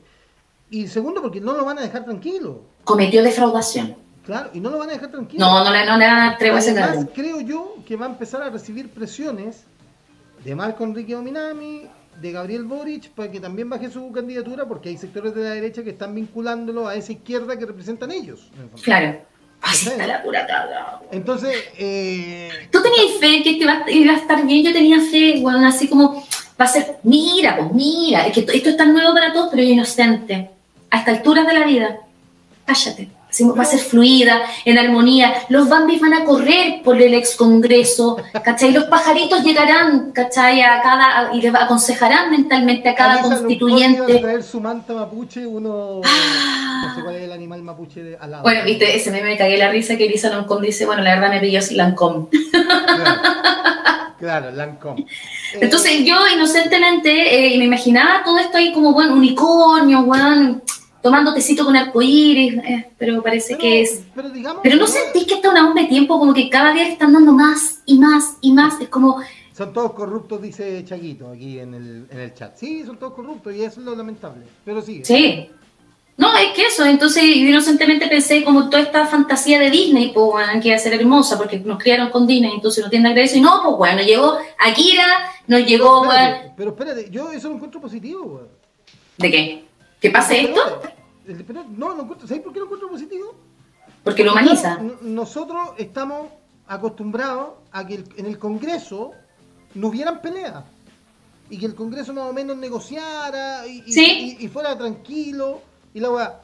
Y segundo, porque no lo van a dejar tranquilo. Cometió defraudación. Claro, y no lo van a dejar tranquilo. No, no le, no le van a tregua Además, creo yo que va a empezar a recibir presiones de Marco Enrique Ominami, de Gabriel Boric, para que también baje su candidatura, porque hay sectores de la derecha que están vinculándolo a esa izquierda que representan ellos. Claro. Así está la pura tabla. Entonces, eh, ¿Tú tenías fe que este iba, a- iba a estar bien? Yo tenía fe, bueno, así como va a ser, mira, pues mira, es que esto es tan nuevo para todos, pero es inocente. A esta altura de la vida, cállate. Va a ser fluida, en armonía. Los bambis van a correr por el ex congreso, ¿cachai? Los pajaritos llegarán, ¿cachai? A cada, y les aconsejarán mentalmente a cada constituyente. traer su manta mapuche, uno. Ah. No sé cuál es el animal mapuche de, al lado. Bueno, viste, ese meme me cagué la risa que Elisa Lancome dice, bueno, la verdad me pilló Lancome. Claro, claro Lancome. Eh, Entonces yo inocentemente eh, me imaginaba todo esto ahí como, bueno, unicornio, weón, tomando tecito con arcoíris, eh, pero parece pero, que es... Pero digamos. Pero no sentís que está una bomba de tiempo como que cada día le están dando más y más y más, es como, Son todos corruptos, dice Chaguito aquí en el, en el chat. Sí, son todos corruptos y eso es lo lamentable. Pero sí. sí. No, es que eso, entonces yo inocentemente pensé como toda esta fantasía de Disney, pues bueno, que iba a ser hermosa porque nos criaron con Disney, entonces no tiene nada que ver eso, y no, pues bueno, llegó Akira, nos llegó, Espérate, pero espérate, yo eso lo encuentro positivo, weón. ¿de qué? ¿Que pase esto? El- no, lo encuentro, ¿sabes por qué lo encuentro positivo? Porque lo humaniza. Nosotros estamos acostumbrados a que el- en el Congreso no hubieran peleas. Y que el Congreso más o menos negociara y, y- Sí. y- y fuera tranquilo. Y la weá.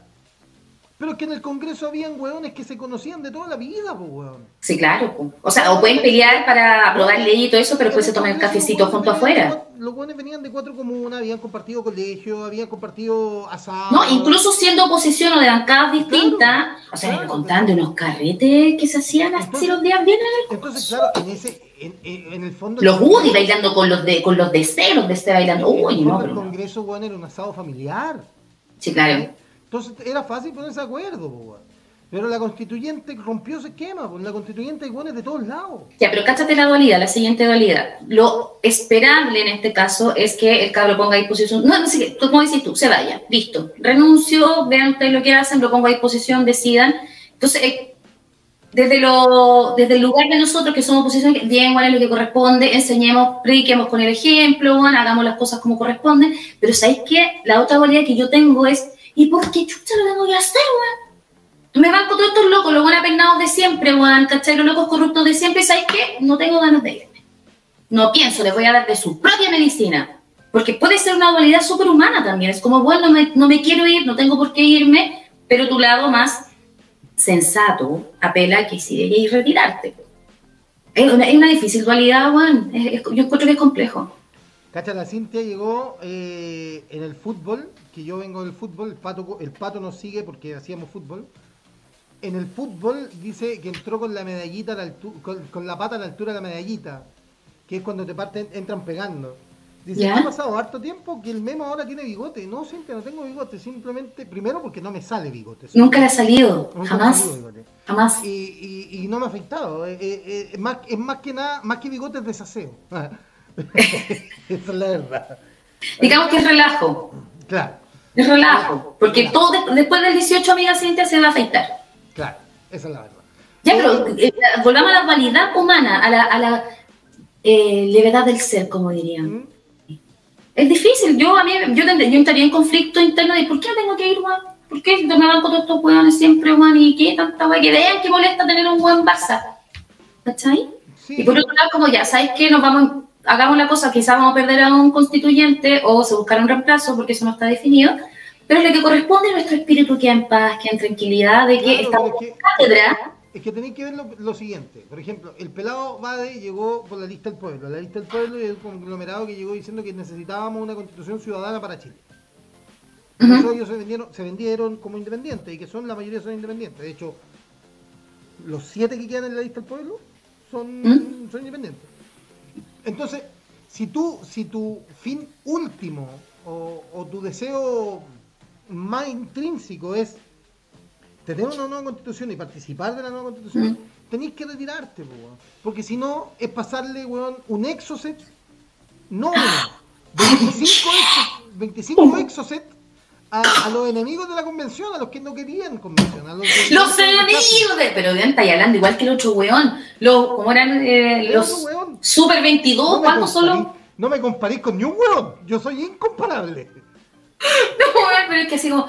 Pero es que en el Congreso habían weones que se conocían de toda la vida, pues weón. Sí, claro. po. O sea, o pueden pelear para aprobar ley y todo eso, pero después se toman el cafecito junto afuera. Los buenos venían de cuatro comunas, habían compartido colegio, habían compartido asado. No, incluso siendo oposición o de bancadas distintas, o sea, claro. de unos carretes que se hacían así Entonces- los días viernes. Entonces, claro, en ese, en, en- en el fondo. Los Woody bailando con los de con los de C, los de C bailando. Uy, el no, del pero no. Congreso, weón, era un asado familiar. Sí, claro. Entonces era fácil ponerse de acuerdo. Pero la constituyente rompió ese esquema, pues la constituyente hay buenos de todos lados. Ya, pero cáchate la dualidad, la siguiente dualidad. Lo esperable en este caso es que el cabro ponga a disposición, no, no sé como dices tú, se vaya, listo. Renuncio, vean ustedes lo que hacen, lo pongo a disposición, decidan. Entonces, eh, desde, lo, desde el lugar de nosotros que somos oposición, bien, lo que corresponde, enseñemos, prediquemos con el ejemplo, hagamos las cosas como corresponden. Pero ¿sabéis qué? La otra dualidad que yo tengo es, ¿y por qué chucha lo tengo que hacer, weón? Me banco todos estos locos, los buenos peinados de siempre, weón, ¿cachai? Los locos corruptos de siempre, ¿sabes qué? No tengo ganas de irme. No pienso, les voy a dar de su propia medicina. Porque puede ser una dualidad superhumana también. Es como, bueno, no me, no me quiero ir, no tengo por qué irme, pero tu lado más sensato apela a que sí debes retirarte. Es una, es una difícil dualidad, es- yo encuentro que es complejo. Cacha, la Cintia llegó eh, en el fútbol, que yo vengo del fútbol, el pato, el pato nos sigue porque hacíamos fútbol. En el fútbol dice que entró con la medallita, a la altu- con, con la pata a la altura de la medallita, que es cuando te parten, entran pegando. Dice, ¿Ya? ha pasado harto tiempo que el memo ahora tiene bigote. No, Cintia, no tengo bigote, simplemente, primero porque no me sale bigote. Nunca le ha salido, Nunca jamás, bigote. jamás. Y, y- y no me ha afectado. eh, eh, eh, es, más, es más que nada, más que bigotes desaseo. Esa es la verdad. Digamos que es relajo. Claro. Es relajo. Porque todo después del 18, amiga Cintia, se va a afeitar. Claro, esa es la verdad. Ya, pero eh, volvamos a la dualidad humana, a la, a la eh, levedad del ser, como dirían. ¿Mm? Es difícil. Yo a mí, yo, yo entraría en conflicto interno de ¿por qué tengo que ir? ¿Por qué me banco todos estos hueones siempre, Juan? ¿Y qué tanta hueá? Que vean que molesta tener un buen Barça. ¿Cachai? Sí, Y por otro lado, como ya, ¿sabes qué? Nos vamos, hagamos la cosa, quizás vamos a perder a un constituyente o se buscará un reemplazo porque eso no está definido, pero lo que corresponde a nuestro espíritu queda en paz, queda en tranquilidad de que Claro, estamos es en que- cátedra. Es que tenéis que ver lo, lo siguiente. Por ejemplo, el pelado Bade llegó por la lista del pueblo. La lista del pueblo es un conglomerado que llegó diciendo que necesitábamos una constitución ciudadana para Chile. Por eso ellos se vendieron, se vendieron como independientes y que son la mayoría son independientes. De hecho, los siete que quedan en la lista del pueblo son, ¿Mm? son independientes. Entonces, si tú, si tu fin último o, o tu deseo más intrínseco es tener una nueva constitución y participar de la nueva constitución, Mm. tenéis que retirarte, po, weón. porque si no es pasarle weón, un exocet, no uno, 25, exo- 25 exocet a, a los enemigos de la convención, a los que no querían convención. A los, que- Los enemigos de... Pero de estáis hablando igual que el otro weón. Los, ¿Cómo eran eh, los weón. Super 22? No ¿Cuántos comparís- No me comparís con ni un weón, yo soy incomparable. No, weón, pero es que así como...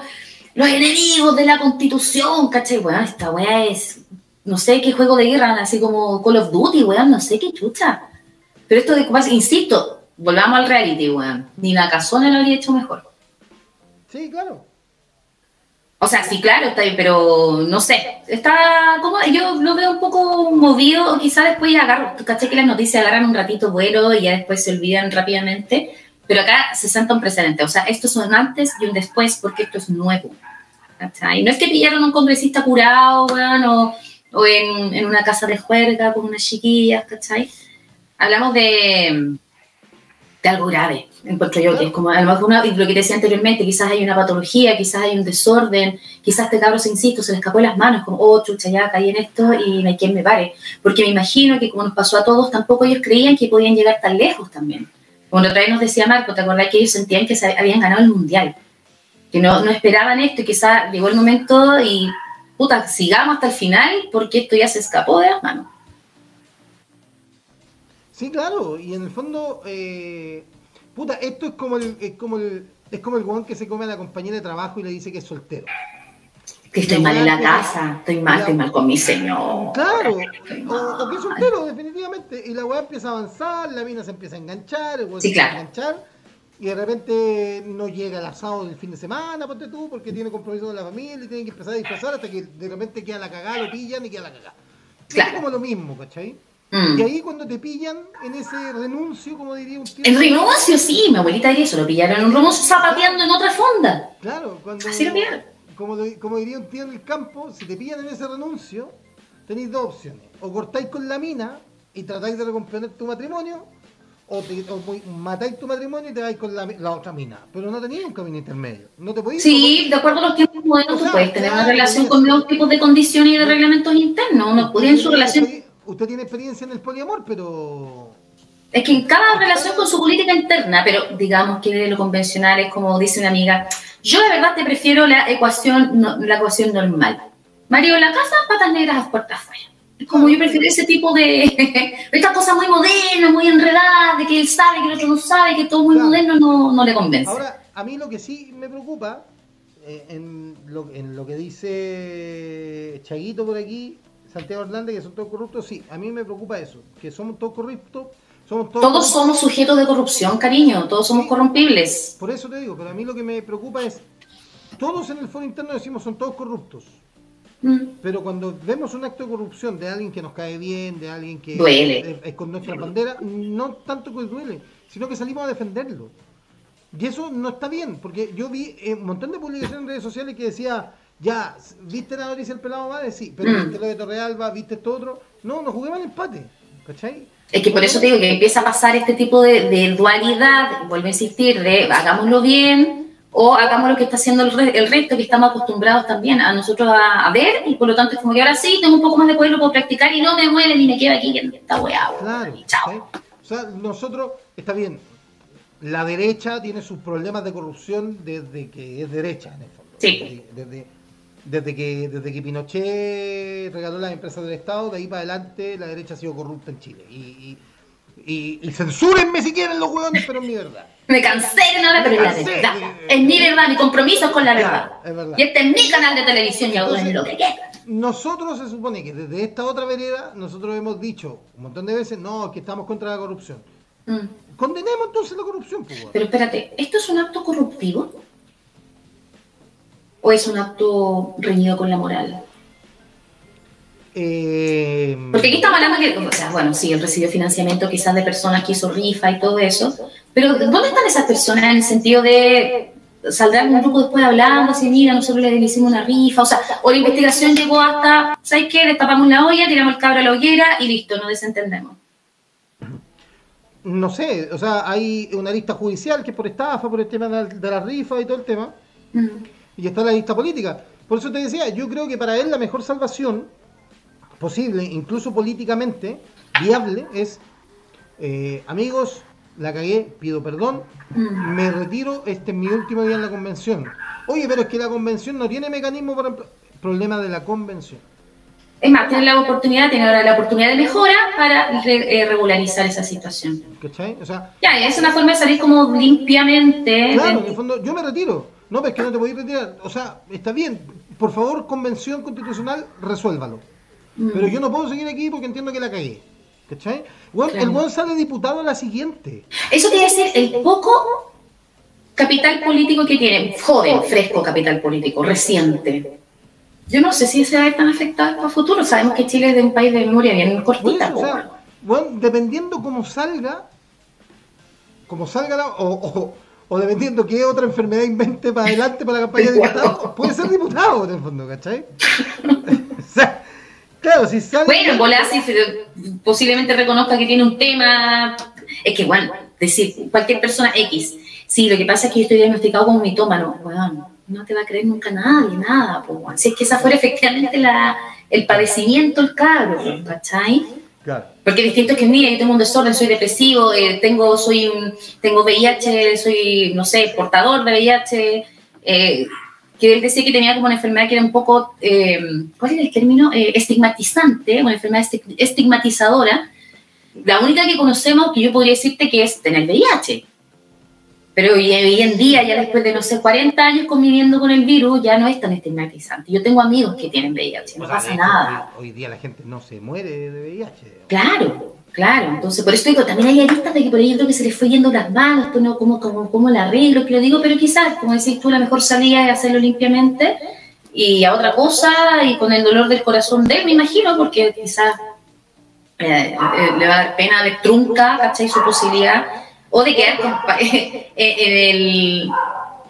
Los enemigos de la constitución, ¿cachai? Weón, esta weá es... No sé qué juego de guerra, así como Call of Duty, weón, no sé qué chucha. Pero esto de... Insisto, volvamos al reality, weón. Ni la casona lo habría hecho mejor. Sí, claro. O sea, sí, claro, está bien, pero no sé. Está como, yo lo veo un poco movido, quizá después agarro, caché que las noticias agarran un ratito vuelo y ya después se olvidan rápidamente, pero acá se sienta un precedente. O sea, esto es un antes y un después porque esto es nuevo. ¿cachai? No es que pillaron a un congresista curado, o, en una casa de juerga con unas chiquillas, ¿cachai? Hablamos de, de algo grave, encuentro yo, que es como a lo mejor una, lo que te decía anteriormente, quizás hay una patología, quizás hay un desorden, quizás este cabro se insisto, se le escapó de las manos, como, oh, chucha, ya caí en esto y no hay quien me pare. Porque me imagino que como nos pasó a todos, tampoco ellos creían que podían llegar tan lejos también. Como otra vez nos decía Marco, ¿te acordás que ellos sentían que se habían ganado el mundial? Que no, no esperaban esto y quizás llegó el momento y, puta, sigamos hasta el final porque esto ya se escapó de las manos. Sí, claro, y en el fondo, eh, puta, esto es como el, es como el, es como el weón que se come a la compañera de trabajo y le dice que es soltero. Que estoy mal en la casa, estoy mal, estoy mal con mi señor. Claro, o, o que es soltero, definitivamente. Y la weá empieza a avanzar, la mina se empieza a enganchar, el weón Sí, se empieza claro. a enganchar, y de repente no llega el asado del fin de semana, ponte tú, porque tiene compromiso con la familia y tiene que empezar a disfrazar hasta que de repente queda la cagada, lo pillan y queda la cagada. Claro. Es como lo mismo, ¿cachai? Mm. Y ahí cuando te pillan en ese renuncio, como diría un tío. En renuncio, sí, mi abuelita diría eso, lo pillaron en un renuncio zapateando en otra fonda. Claro, cuando. Así lo pillaron. Como, como diría un tío en el campo, si te pillan en ese renuncio, tenéis dos opciones. O cortáis con la mina y tratáis de recomponer tu matrimonio, o, te, o matáis tu matrimonio y te vais con la, la otra mina. Pero no tenéis un camino intermedio. No te podéis. Sí, de acuerdo a los tiempos modernos, O sea, tú puedes tener una relación con nuevos tipos de condiciones y de reglamentos internos. Uno en su relación. Usted tiene experiencia en el poliamor, pero. Es que en cada relación con su política interna, pero digamos que lo convencional es como dice una amiga, yo de verdad te prefiero la ecuación, no- la ecuación normal. Mario en la casa, patas negras, puertas afuera. Como yo prefiero ese tipo de, estas cosas muy modernas, muy enredadas, de que él sabe, que el otro no sabe, que todo muy Claro. moderno no, no le convence. Ahora, a mí lo que sí me preocupa, eh, en, lo, en lo que dice Chaguito por aquí, Santiago Hernández, que son todos corruptos, sí, a mí me preocupa eso, que somos todos corruptos, somos todos... Todos somos sujetos de corrupción, cariño, todos somos corrompibles. Por eso te digo, pero a mí lo que me preocupa es, todos en el foro interno decimos son todos corruptos, Mm. pero cuando vemos un acto de corrupción de alguien que nos cae bien, de alguien que Duele. es, es con nuestra bandera, no tanto que duele, sino que salimos a defenderlo. Y eso no está bien, porque yo vi eh, un montón de publicaciones en redes sociales que decía, ya, ¿viste la noticia del pelado madre? Sí, pero Mm. ¿viste lo de Torrealba? ¿Viste esto otro? No, nos juguemos al empate, ¿cachai? Es que por eso te digo que empieza a pasar este tipo de, de dualidad, vuelvo a insistir, de hagámoslo bien o hagamos lo que está haciendo el, re- el resto, que estamos acostumbrados también a nosotros a, a ver, y por lo tanto es como que ahora sí, tengo un poco más de poder, lo puedo practicar y no me mueve ni me quedo aquí, que está weá, Claro. y chao. O sea, nosotros, está bien, la derecha tiene sus problemas de corrupción desde que es derecha, en el fondo. Sí. Desde, desde, que, desde que Pinochet regaló las empresas del Estado, de ahí para adelante la derecha ha sido corrupta en Chile. Y, y, y, y censúrenme si quieren los hueones, pero es mi verdad. Me cansé de nada, pero es la verdad. Es mi verdad, mi compromiso es con la Claro, verdad. es verdad. Y este es mi canal de televisión y hago Entonces- lo que. Nosotros se supone que desde esta otra vereda, nosotros hemos dicho un montón de veces, no, que estamos contra la corrupción. Mm. Condenemos entonces la corrupción, pues. Pero espérate, ¿esto es un acto corruptivo? ¿O es un acto reñido con la moral? Eh, Porque aquí estamos hablando que, o sea, bueno, sí, él recibió financiamiento quizás de personas que hizo rifa y todo eso, pero ¿dónde están esas personas en el sentido de saldrá un grupo después hablando, así, mira, nosotros le hicimos una rifa, o sea, o la investigación llegó hasta, ¿sabes qué? Destapamos la olla, tiramos el cabro a la hoguera y listo, nos desentendemos. No sé, o sea, hay una lista judicial que es por estafa, por el tema de la, de la rifa y todo el tema, Mm. Y está la lista política. Por eso te decía, yo creo que para él la mejor salvación posible, incluso políticamente viable, es, eh, amigos, la cagué, pido perdón, Mm. me retiro, este es mi último día en la convención. Oye, pero es que la convención no tiene mecanismo para... Problema de la convención. Es más, tiene la oportunidad, tiene ahora la oportunidad de mejora para re- eh, regularizar esa situación. ¿Cachai? O sea, Ya, es una forma de salir como limpiamente. Claro, de- en el fondo, yo me retiro. No, pero es que no te podéis retirar. O sea, está bien. Por favor, convención constitucional, resuélvalo. Mm. Pero yo no puedo seguir aquí porque entiendo que la cagué. ¿Cachai? Weón, Claro. El buen sale diputado a la siguiente. Eso quiere decir el poco capital político que tiene, joven, fresco capital político, reciente. Yo no sé si se va a ver tan afectado para el futuro. Sabemos que Chile es de un país de memoria bien cortita. eso, o po, sea, weón, dependiendo cómo salga, como salga la, o, o, o dependiendo qué otra enfermedad invente para adelante para la campaña de diputado, puede ser diputado en el fondo, ¿cachai? o sea, claro, si sale. Bueno, se- posiblemente reconozca que tiene un tema. Es que igual, decir, cualquier persona X, sí, lo que pasa es que yo estoy diagnosticado como mitómano, weón, no te va a creer nunca nadie, nada, pues. Si es que esa fuera efectivamente la, el padecimiento, el cabro, ¿cachai? Claro. Porque distinto es que, mira, yo tengo un desorden, soy depresivo, eh, tengo, soy tengo VIH, soy, no sé, portador de VIH, eh, que él decía que tenía como una enfermedad que era un poco, eh, ¿cuál era el término? Eh, estigmatizante, una enfermedad esti- estigmatizadora. La única que conocemos que yo podría decirte que es tener VIH. Pero hoy, hoy en día, ya después de, no sé, 40 años conviviendo con el virus, ya no es tan estigmatizante. Yo tengo amigos que tienen VIH, no O sea, pasa nada. Hoy, día la gente no se muere de VIH. Claro, claro. Entonces, por eso digo, también hay aristas de que por ahí yo creo que se les fue yendo las manos, no, como, como, como el arreglo, que lo digo, pero quizás, como decís tú, la mejor salida es hacerlo limpiamente y a otra cosa y con el dolor del corazón de él, me imagino, porque quizás eh, eh, le va a dar pena de trunca, ¿cachai? Su posibilidad, o de quedar con eh, en el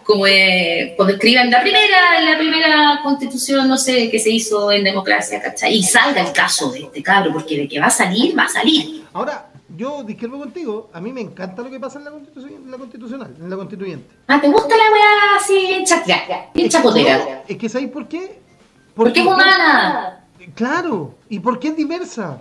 como eh, cuando escriban la primera, la primera constitución, no sé, que se hizo en democracia, ¿cachai? Y salga el caso de este cabro, porque de que va a salir, va a salir. Ahora, yo discrepo contigo, a mí me encanta lo que pasa en la, constitución, en la constitucional, en la constituyente. Ah, ¿te gusta la weá así bien chacra, bien chapotera? Es que ¿sabéis por qué? Porque es humana. Claro, ¿y por qué es diversa?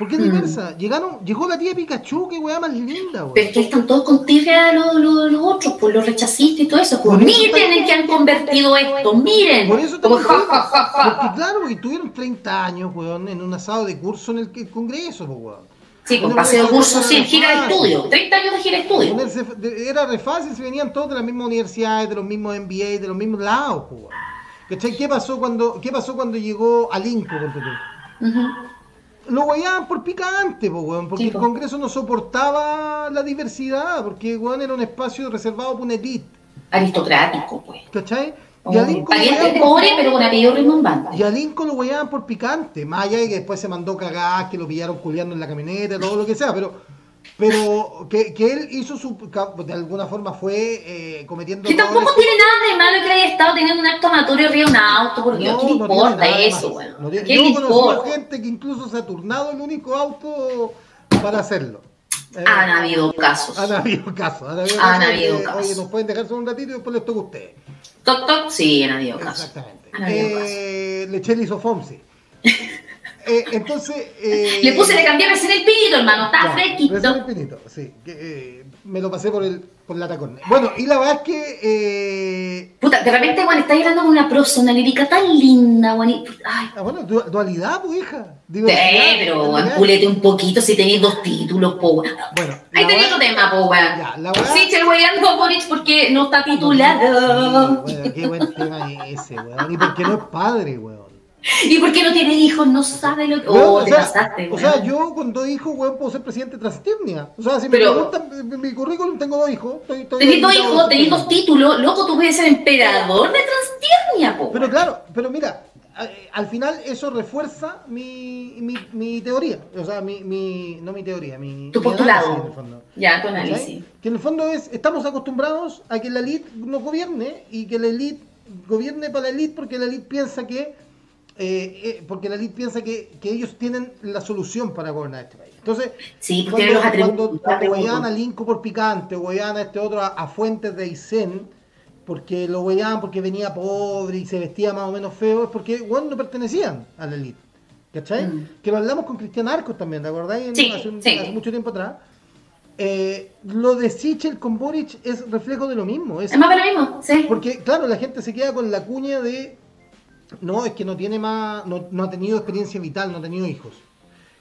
¿Por qué es Mm. diversa? Llegaron, llegó la tía Pikachu, qué weá más linda, Pero es weón. que están todos con tirria los, los, los otros, pues los rechazistas y todo eso. Pues miren en qué han convertido esto, miren. Por eso Como ja, ja. Porque claro, porque tuvieron 30 años, weón, en un asado de curso en el, que- Congreso, pues, weón. Sí, con Una paseo vez curso, sí, gira de estudio. 30 años de gira de estudio. De- Era re fácil, se venían todos de las mismas universidades, de los mismos MBA, de los mismos lados, pues, weón. ¿Qué pasó cuando, qué pasó cuando llegó Alinco, ponte tú? Ujú. Lo guayaban por picante, po, weón, porque Sí, el. Congreso no soportaba la diversidad, porque weón era un espacio reservado para una elite, Aristocrático, pues. ¿cachai? Y a Lincoln lo pobre, por- pero con apellido rimbombante. y a Lincoln lo guayaban por picante, más allá de que después se mandó cagar, que lo pillaron culiando en la camioneta, todo lo que sea, pero pero que, que él hizo su, de alguna forma fue eh, cometiendo Que tampoco tiene nada de malo que haya estado teniendo un acto amatorio arriba de un auto, por Dios, No, ¿qué le no tiene importa eso, weón? No tiene- ¿Qué Yo importa? gente que incluso se ha turnado el único auto para hacerlo. Eh, Han habido casos. Han habido casos. Han habido, Han casos habido que, casos. Oye, nos pueden dejar solo un ratito y después les toca a ustedes. Toc, toc, sí, han habido casos. Exactamente. Han habido Eh, Lechel hizo Fomsi. eh, entonces. Eh, Le puse, le cambié recién el pinito, hermano. Está ya, fresquito. recién el pinito, sí. que, eh, me lo pasé por el por la tacón. Bueno, y la verdad es que. Eh, Puta, de repente, bueno, está hablando con una prosa, lírica tan linda, bueno. y- Ay. ah, bueno, du- dualidad, pues, hija. Sí, pero empúlete un poquito si tenéis dos títulos, po. Bueno, Ahí weá- otro tema, po, weón. Ya, la weá- Sí, el Boric porque no está titulado. weón, qué buen tema ese, weón. Y porque no es padre, weón. Y porque no tiene hijos, no sabe lo que. Oh, o, te sea, pasaste, o sea, yo con dos hijos, weón, puedo ser presidente transitnia. O sea, si Pero- me preguntan mi currículum, tengo dos hijos. Estoy, estoy Tenés dos hijos, tenés dos títulos, loco, tú puedes ser emperador de Transtirnia, po. Pero claro, pero mira, al final eso refuerza mi, mi, mi teoría. O sea, mi, mi, no mi teoría, mi, Tu mi postulado. análisis, en el fondo. Ya, tu análisis. Que en el fondo es, estamos acostumbrados a que la elite nos gobierne y que la elite gobierne para la elite porque la elite piensa que eh, eh, porque la elite piensa que, que ellos tienen la solución para gobernar este país. Entonces, Sí, cuando, cuando, a Linco por picante, o huellaban a este otro a, a Fuentes de Aysén, porque lo huellaban porque venía pobre y se vestía más o menos feo, es porque bueno, no pertenecían a la elite. ¿Cachai? Mm. Que lo hablamos con Cristian Arcos también, ¿te acordáis? En- Sí, hace, un- sí. hace mucho tiempo atrás. Eh, lo de Sichel con Boric es reflejo de lo mismo. Es, Es más de lo mismo, sí. porque, claro, la gente se queda con la cuña de. No, es que no tiene más. No, no ha tenido experiencia vital, no ha tenido hijos.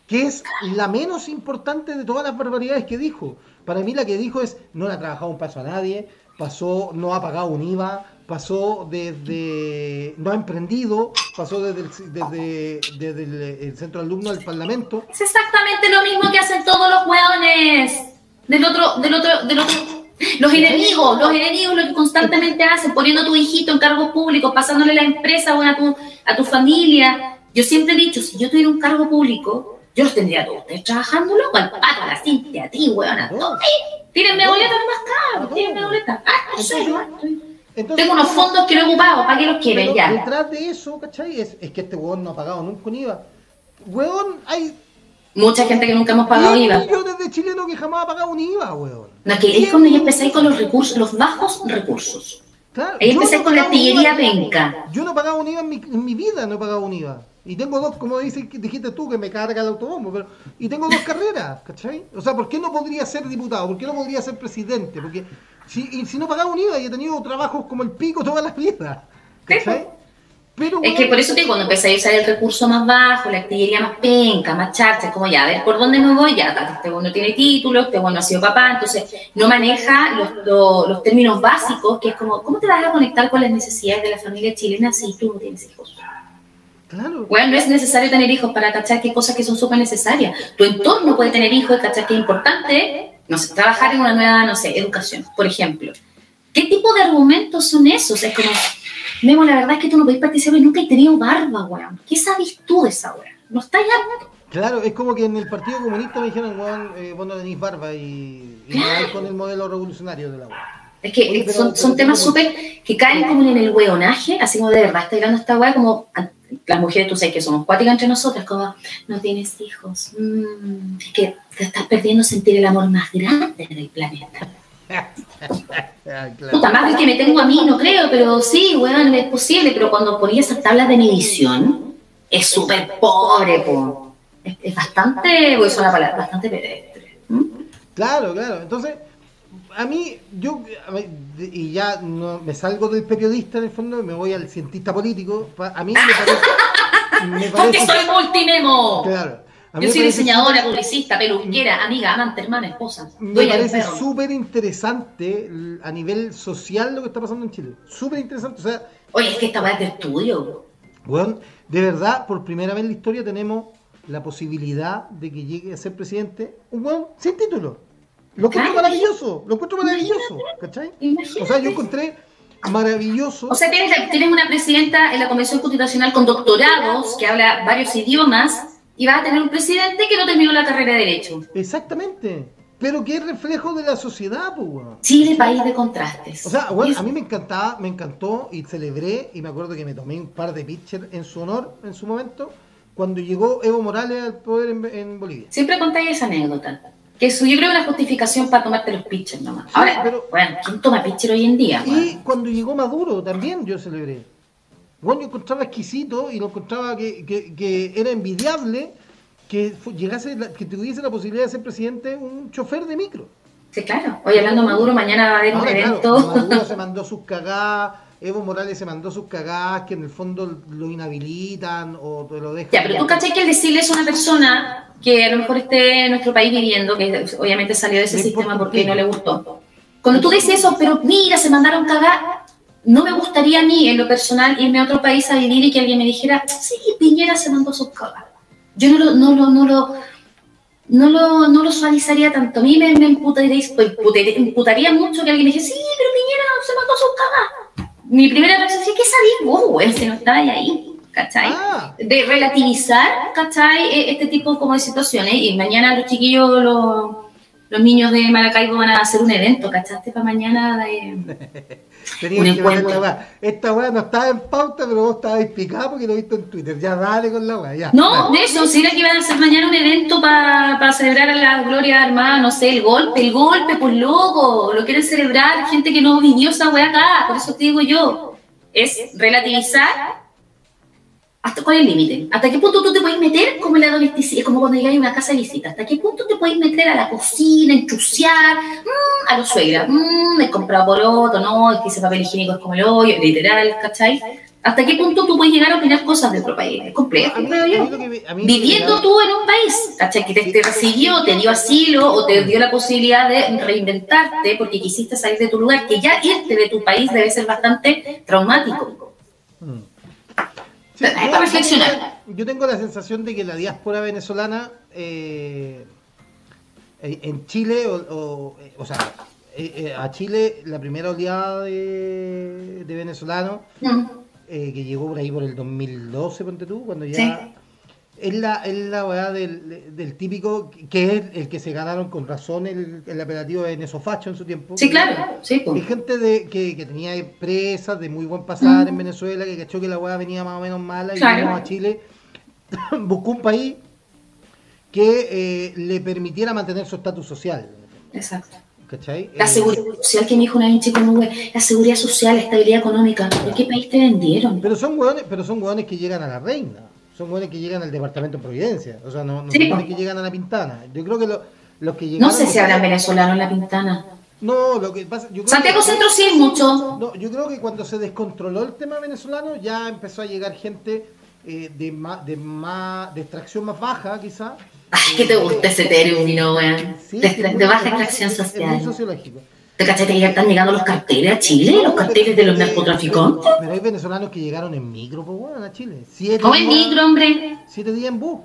Que es la menos importante de todas las barbaridades que dijo. Para mí, la que dijo es: no le ha trabajado un paso a nadie, pasó, no ha pagado un IVA, pasó desde. no ha emprendido, pasó desde el, desde, el, el centro de alumnos al parlamento. Es exactamente lo mismo que hacen todos los hueones del otro, del otro, del otro. Los enemigos, los enemigos lo que constantemente hacen, poniendo a tu hijito en cargos públicos, pasándole la empresa bueno, a tu, a tu familia. Yo siempre he dicho, si yo tuviera un cargo público, yo los tendría todos ustedes trabajando, loco, al pato, a la Cintia, a ti, weón, a todos. Tírenme boletas más caros, tírenme boletas. Ah, no sé, Entonces, Tengo unos fondos que no he ocupado, ¿para qué los quieren? Ya. detrás de eso, ¿cachai? Es, es que este huevón no ha pagado nunca un IVA. Huevón, hay Mucha gente que nunca hemos pagado 10 IVA. millones de chilenos que jamás ha pagado un IVA, huevón. No, que es cuando yo empecé con los recursos, los bajos recursos. Claro, Ahí empecé no con la artillería penca. Yo no pagaba un IVA en mi, en mi vida, no he pagado un IVA. Y tengo dos, como dice, dijiste tú, que me carga el autobombo, pero. Y tengo dos carreras, ¿cachai? O sea, ¿por qué no podría ser diputado? ¿Por qué no podría ser presidente? Porque si, y si no pagaba un IVA y he tenido trabajos como el pico toda la vida, ¿cachai? Pero, Es que por eso te digo, cuando empecé a usar el recurso más bajo, la artillería más penca, más charcha, es como ya, a ver, ¿por dónde me voy? Ya, este bueno tiene título, este bueno ha sido papá, entonces no maneja los, los, los términos básicos, que es como, ¿cómo te vas a conectar con las necesidades de la familia chilena si tú no tienes hijos? Claro. Bueno, no es necesario tener hijos para cachar qué cosas que son súper necesarias. Tu entorno puede tener hijos y cachar que es importante, no sé, trabajar en una nueva, no sé, educación, por ejemplo. ¿Qué tipo de argumentos son esos? Es como, Memo, la verdad es que tú no podés participar y nunca he tenido barba, weón. ¿Qué sabes tú de esa weón? No está ya. Claro, es como que en el Partido Comunista me dijeron, weón, eh, vos no tenés barba y, y no vais con el modelo revolucionario de la weón. Es que Oye, pero- son, son pero- temas súper que caen como en el weonaje, así como de verdad estoy hablando esta weá, como a- las mujeres, tú sabes que somos cuáticas entre nosotras, como no tienes hijos, mm, es que te estás perdiendo sentir el amor más grande del planeta. Claro. Puta, más del que me tengo a mí, no creo, pero sí, weón, es posible, pero cuando ponía esas tablas de medición, es súper pobre, po. Es, es bastante, voy a usar la palabra, bastante pedestre. ¿Mm? Claro, claro. Entonces, a mí, yo, a mí, de- y ya no me salgo del periodista en el fondo me voy al cientista político. A mí me parece. me Porque soy multimemo. claro. Yo soy parece diseñadora, publicista, peluquera, amiga, amante, hermana, esposa. Me parece súper interesante a nivel social lo que está pasando en Chile. Súper interesante. O sea, Oye, es que esta weá es de estudio. Weón, de verdad, por primera vez en la historia tenemos la posibilidad de que llegue a ser presidente un weón sin título. Lo encuentro maravilloso, lo encuentro maravilloso, ¿cachai? Imagínate. O sea, yo encontré maravilloso. O sea, tienes, tienes una presidenta en la Convención Constitucional con doctorados que habla varios idiomas y vas a tener un presidente que no terminó la carrera de Derecho. Exactamente. Pero que es reflejo de la sociedad, pues, weón. Chile, país de contrastes. O sea, bueno, a mí me encantaba, me encantó y celebré, y me acuerdo que me tomé un par de pitchers en su honor en su momento, cuando llegó Evo Morales al poder en, en Bolivia. Siempre contáis esa anécdota. Que eso yo creo que es una justificación para tomarte los pitchers nomás. Sí, Ahora, pero- bueno, ¿quién toma pitcher hoy en día? Y weón? cuando llegó Maduro también yo celebré. Bueno, yo encontraba exquisito y lo encontraba que, que, que era envidiable que llegase, la- que tuviese la posibilidad de ser presidente un chofer de micro. Sí, claro. Hoy hablando Maduro, mañana va a haber un claro, evento. Maduro se mandó sus cagadas, Evo Morales se mandó sus cagadas que en el fondo lo inhabilitan o te lo dejan. Ya, pero tú cachai que el decirle es una persona que a lo mejor esté en nuestro país viviendo, que obviamente salió de ese sistema porque no le gustó. Cuando tú dices eso, pero mira, se mandaron cagar, no me gustaría a mí, en lo personal, irme a otro país a vivir y que alguien me dijera, sí, Piñera se mandó sus cagas. Yo no lo, no lo, no lo, no lo, no lo suavizaría tanto. A mí me, me emputaría mucho que alguien me dijera, sí, pero Piñera se mandó sus cagas. Mi primera reacción es que sabías vos, güey, si no estabas ahí, ¿cachai? Ah, de relativizar, ¿cachai? E- Este tipo como de situaciones. Y mañana los chiquillos, los, los niños de Maracaibo van a hacer un evento, ¿cachaste? Para mañana de... tenía Un que encuentro. la weá. Esta weá no estaba en pauta, pero vos estabas picado porque lo he visto en Twitter. Ya dale con la weá, ya. No, dale. de eso, si era que iban a hacer mañana un evento para celebrar a la Gloria Armada, no sé, el golpe, el golpe, pues loco, lo quieren celebrar gente que no vivió esa weá acá, por eso te digo yo, es relativizar ¿Hasta cuál es el límite? ¿Hasta qué punto tú te puedes meter como en la domesticidad? Es como cuando llegas a una casa de visita. ¿Hasta qué punto te puedes meter a la cocina, enchuciar, mm, a los suegras? Mmm, he comprado poroto, no, es que ese papel higiénico es como el hoyo, literal, ¿cachai? ¿Hasta qué punto tú puedes llegar a opinar cosas de otro país? Es complejo, creo yo. Viviendo tú en un país, ¿cachai? Que te, te recibió, te dio asilo o te dio la posibilidad de reinventarte porque quisiste salir de tu lugar, que ya irte de tu país debe ser bastante traumático. Para yo- reflexionar. Yo tengo la sensación de que la diáspora venezolana eh, eh, en Chile, o, o, eh, o sea, eh, a Chile la primera oleada de, de venezolanos Mm. eh, que llegó por ahí por el 2012, ponte tú, cuando ya... Sí. Es la, es la weá del, del típico, que es el que se ganaron con razón el, el apelativo de Nesofacho en su tiempo. Sí, claro, sí, Hay pues. gente de, que, que tenía empresas de muy buen pasar Mm. en Venezuela, que cachó que la weá venía más o menos mala y Claro. vino a Chile. Buscó un país que eh, le permitiera mantener su estatus social. Exacto. ¿Cachai? La Eh, seguridad social que me dijo una vez chico la seguridad social, la estabilidad económica. ¿De qué país te vendieron? pero son hueones, pero son hueones que llegan a la reina. Son hueones que llegan al departamento de Providencia. O sea, no, no Sí, son hueones que llegan a la pintana. Yo creo que lo- los que No llegaron. sé si habrán venezolano en la pintana. No, lo que pasa. Yo creo Santiago que- Centro sí hay mucho. No, yo creo que cuando se descontroló el tema venezolano ya empezó a llegar gente eh, de, más, de más de extracción más baja, quizá. Ay, que te gusta ese término, weón. Sí, De, es de baja es extracción es- Es muy social. sociológico. ¿Te cachaste que ya están llegando los carteles a Chile? ¿Los carteles de los narcotraficantes? Pero, hay venezolanos que llegaron en micro, pues bueno, a Chile. Siete ¿Cómo días- micro, hombre? Siete días en bus.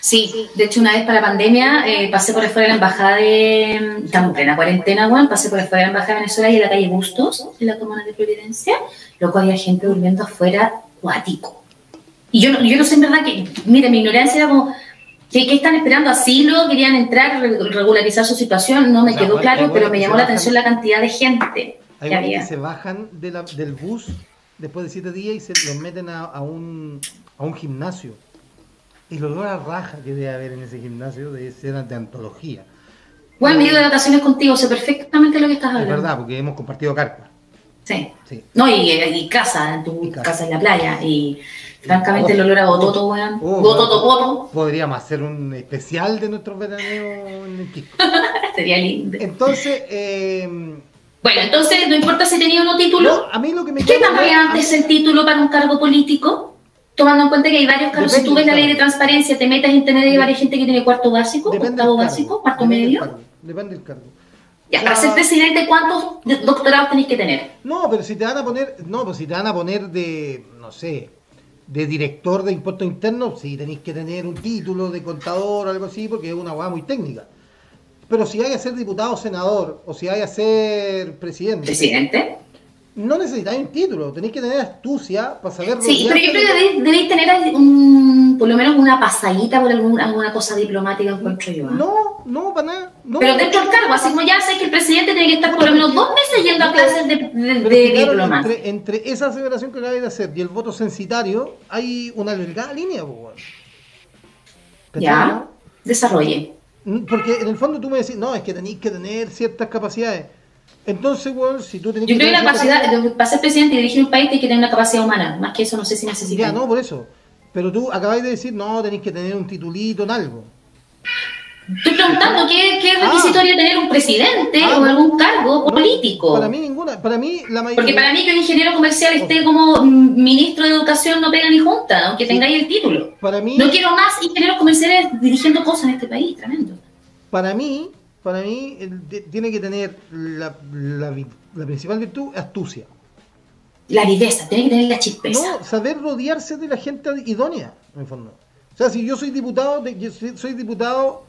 Sí, de hecho una vez para pandemia eh, pasé por afuera de la embajada de... Estamos en plena cuarentena, weón. Pasé por afuera de la embajada de Venezuela y en la calle Bustos, en la comuna de Providencia. Loco, había gente durmiendo afuera, cuático. Y yo no, yo no sé en verdad que... Mire, mi ignorancia era como... ¿Qué, qué están esperando? ¿Asilo? ¿Querían entrar, re- regularizar su situación? No me quedó claro, pero me llamó la atención la cantidad de gente Hay que había. que se bajan de la- del bus después de siete días y se los meten a, a un, a un gimnasio. Y el olor a raja que debe haber en ese gimnasio de escenas de antología. Bueno, me he ido de vacaciones contigo, sé perfectamente lo que estás Es hablando. verdad, porque hemos compartido carpa. Sí. Sí. No, y, y casa, en tu Y casa. casa en la playa. Y francamente el olor a bototo, weón. Oh, bototo. Podríamos hacer un especial de nuestros veraneos en el Quisco. Sería lindo. Entonces, eh, Bueno, entonces, no importa si tenía o no título. no, a mí lo que me ¿Qué tan relevante es el título para un cargo político? Tomando en cuenta que hay varios cargos. Si tú ves la ley de transparencia, te metes en internet y hay varias gente que tiene cuarto básico, octavo básico, cuarto depende del medio. cargo, Depende del cargo. Ya, para ser presidente, ¿cuántos doctorados tenéis que tener? No, pero si te van a poner, no, pues si te van a poner de, no sé, de director de impuestos internos, sí tenéis que tener un título de contador o algo así, porque es una hueá muy técnica. Pero si hay a ser diputado o senador, o si hay a ser presidente, Presidente. no necesitáis un título, tenéis que tener astucia para saber Sí, pero yo creo que de- debéis, debéis tener un- por lo menos una pasadita por algún- alguna cosa diplomática, encuentro yo. ¿ah? No, no, para nada. No. Pero dentro del cargo, así como ya sé que el presidente tiene que estar por lo menos dos meses yendo a clases de, de, que, diplomacia. entre, entre esa aseveración que acabáis de hacer y el voto censitario, hay una delgada línea, pues, weón. ¿Cachai, Ya, no? desarrolle. Mm, Porque en el fondo tú me decís, no, es que tenéis que tener ciertas capacidades. Entonces, weón, si tú tenés Yo creo que la capacidad, para ser presidente y dirigir un país, tienes que tener una capacidad humana. Más que eso, no sé si necesitas. Ya, no, por eso. Pero tú acabáis de decir, no, tenéis que tener un titulito en algo. Estoy preguntando qué, qué Ah. requisito haría tener un presidente Ah, o algún cargo político. Para mí ninguna. Para mí la mayoría. Porque para mí que un ingeniero comercial esté como ministro de educación no pega ni junta, aunque tengáis el título. Para mí, No quiero más ingenieros comerciales dirigiendo cosas en este país, tremendo. para mí, para mí, tiene que tener la, la vi- la principal virtud, astucia. La viveza, tiene que tener la chispeza. No, saber rodearse de la gente idónea, en el fondo. O sea, si yo soy diputado, soy diputado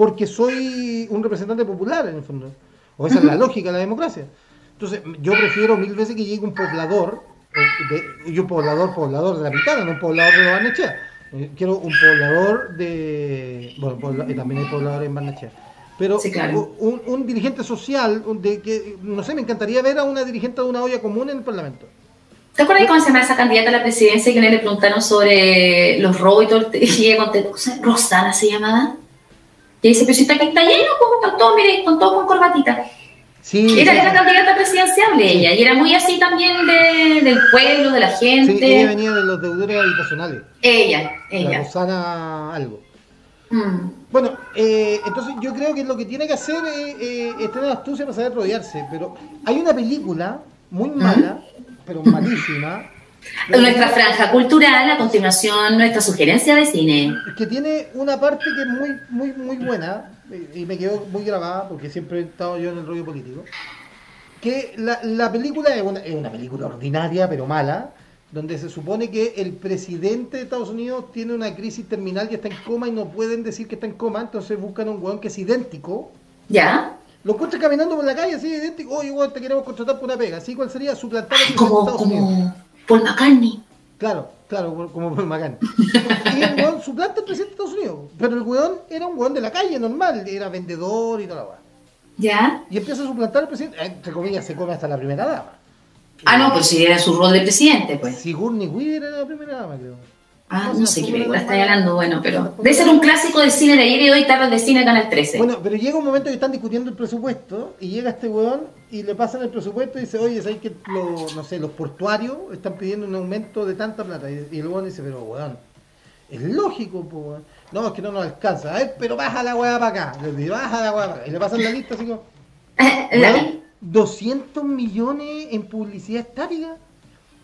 porque soy un representante popular, en el fondo. O esa es la lógica de la democracia. Entonces, yo prefiero mil veces que llegue un poblador, eh, de- y un poblador, poblador de la Pitana, no un poblador de Barnechea. Eh, Quiero un poblador de. Bueno, pobla- y también hay pobladores en Barnechea. Pero Sí, claro. un, un dirigente social, de que, no sé, me encantaría ver a una dirigente de una olla común en el Parlamento. ¿Te acuerdas cómo se llama esa candidata a la presidencia que le preguntaron sobre los robos y todo? Y ella contestó. Rosana se llamaba. Y dice, pero si está está lleno, pues, con todo, mire, con todo con corbatita. Sí, Era, sí, era sí. candidata presidenciable ella, y era muy así también de- del pueblo, de la Sí, gente. ella venía de los deudores habitacionales. ella, La ella. Rosana algo. Mm. Bueno, eh, entonces yo creo que lo que tiene que hacer es, eh, es tener astucia para saber rodearse. Pero hay una película muy mala, pero malísima, Nuestra franja cultural, a continuación, nuestra sugerencia de cine. que tiene una parte que es muy, muy, muy buena, y y me quedó muy grabada, porque siempre he estado yo en el rollo político, que la, la película es una, es una película ordinaria, pero mala, donde se supone que el presidente de Estados Unidos tiene una crisis terminal y está en coma y no pueden decir que está en coma, entonces buscan un weón que es idéntico, ¿Ya? lo encuentran caminando por la calle así idéntico, oye weón, te queremos contratar por una pega, así cuál sería presidente de como, como Paul McCartney. Claro, claro, como Paul McCartney. Y el weón suplanta al presidente de Estados Unidos. Pero el weón era un weón de la calle, normal, era vendedor y toda la weá. ¿Ya? Y empieza a suplantar al presidente, eh, entre comillas, se come hasta la primera dama. Ah, no, pues si era su rol de presidente, pues. Sigourney Weaver era la primera dama, creo. Ah, no sé qué película está hablando, bueno, pero debe ser un clásico del cine de ayer y hoy, tardes de cine, Canal 13. Bueno, pero llega un momento que están discutiendo el presupuesto y llega este weón y le pasan el presupuesto y dice, oye, ¿sabes que los, no sé, los portuarios están pidiendo un aumento de tanta plata? Y, y el weón dice, pero weón, es lógico, po, weón. No, es que no nos alcanza. A ver, pero baja la weá para acá. Le baja la weá para acá. Y le pasan la lista así como, La- weón, 200 millones en publicidad estática.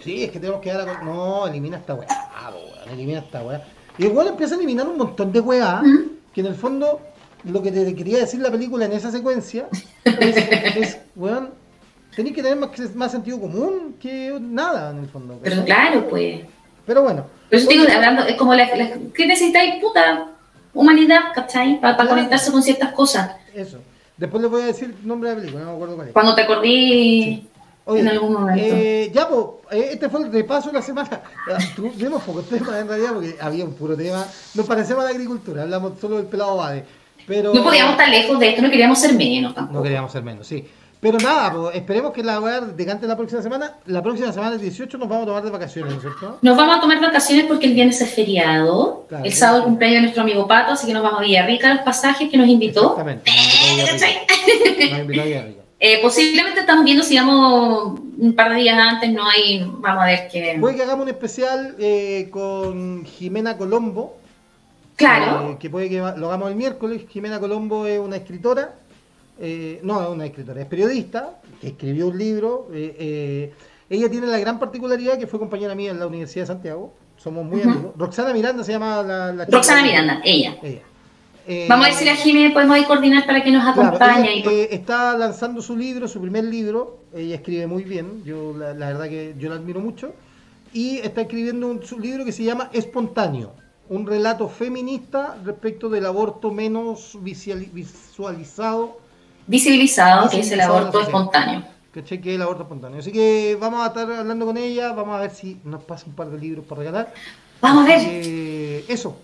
Sí, es que tenemos que dar a... No, elimina esta weá, weón, elimina esta weá. Y weón empieza a eliminar un montón de weá ¿Mm? que en el fondo lo que te quería decir la película en esa secuencia es, es weón, tenéis que tener más, más sentido común que nada en el fondo. Pero claro, pues. Pero bueno. Pero yo digo, hablando, es como la, la- ¿qué necesitáis, puta? Humanidad, ¿cachai? Para, Claro. conectarse con ciertas cosas. Eso. Después les voy a decir el nombre de la película, no me acuerdo cuál es. Cuando te acordí Oye, en algún momento. eh, ya, pues, este fue el repaso de la semana. Tuvimos pocos temas en realidad porque había un puro tema. Nos parecemos a la agricultura, hablamos solo del pelado Bade. Pero no podíamos estar lejos de esto, no queríamos ser menos tampoco. No queríamos ser menos, sí. Pero nada, pues, esperemos que la weá decante la próxima semana. La próxima semana, el 18, nos vamos a tomar de vacaciones, ¿no es cierto? Nos vamos a tomar vacaciones porque el viernes es feriado. Claro. el sábado el cumpleaños de nuestro amigo Pato, así que nos vamos a Villarrica los pasajes que nos invitó. Exactamente. Nos invitó a Villarrica. Nos invitó a Villarrica. Eh, posiblemente estamos viendo si vamos un par de días antes, no hay, vamos a ver qué. Puede que hagamos un especial eh, con Jimena Colombo. Claro, eh, que puede que lo hagamos el miércoles. Jimena Colombo es una escritora. eh, no, es una escritora, es periodista, que escribió un libro. ella tiene la gran particularidad que fue compañera mía en la Universidad de Santiago. Somos muy amigos. Roxana Miranda se llama la, la chica. Roxana Miranda, ella. Ella. Eh, Vamos a ver si la Jimmy podemos ir coordinar para que nos Claro, acompañe. por- eh, está lanzando su libro, su primer libro. Ella escribe muy bien. Yo la, la verdad que yo la admiro mucho. Y está escribiendo un, su libro que se llama Espontáneo, un relato feminista respecto del aborto menos visuali- visualizado, Visibilizado, que es el aborto espontáneo. ¿cachai? Que es el aborto espontáneo. Así que vamos a estar hablando con ella, vamos a ver si nos pasa un par de libros para regalar. Vamos a ver. Que eso.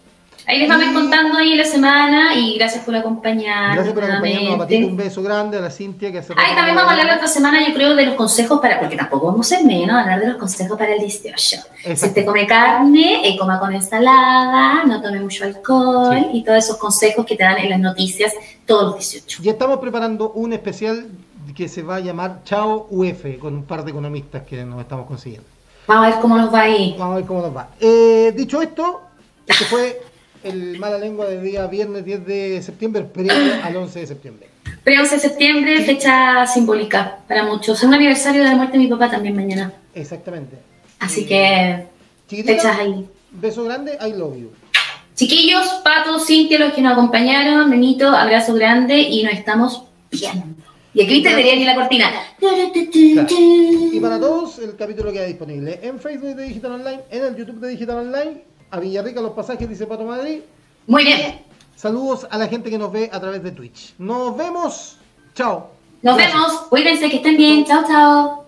Ahí les vamos Y- contando ahí la semana y gracias por acompañarnos. Gracias por acompañarnos. Patito un beso grande, a la Cintia que hace Ah, y rato también vamos a hablar la otra semana, yo creo, de los consejos para, porque tampoco vamos a ser menos, hablar de los consejos para el 18. Si usted come carne, eh, coma con ensalada, no tome mucho alcohol Sí. y todos esos consejos que te dan en las noticias todos los 18. Ya estamos preparando un especial que se va a llamar Chao UF, con un par de economistas que nos estamos consiguiendo. Vamos a ver cómo nos va ahí. Vamos a ver cómo nos va. Eh, dicho esto, este fue el mala lengua del día viernes 10 de septiembre, previo al 11 de septiembre. Pero 11 de septiembre, fecha simbólica para muchos. Es un aniversario de la muerte de mi papá también mañana. Exactamente. Así que fechas ahí. beso grande, I love you. Chiquillos, Pato, Cintia, los que nos acompañaron, Nenito, abrazo grande y nos estamos viendo. Y aquí te debería ir la cortina. Y para todos, el capítulo queda disponible en Facebook de Digital Online, en el YouTube de Digital Online, a Villarrica los pasajes, dice Pato Madrid. Muy bien. Saludos a la gente que nos ve a través de Twitch. Nos vemos. Chao. Nos Gracias. vemos. Cuídense, que estén bien. Chao, chao.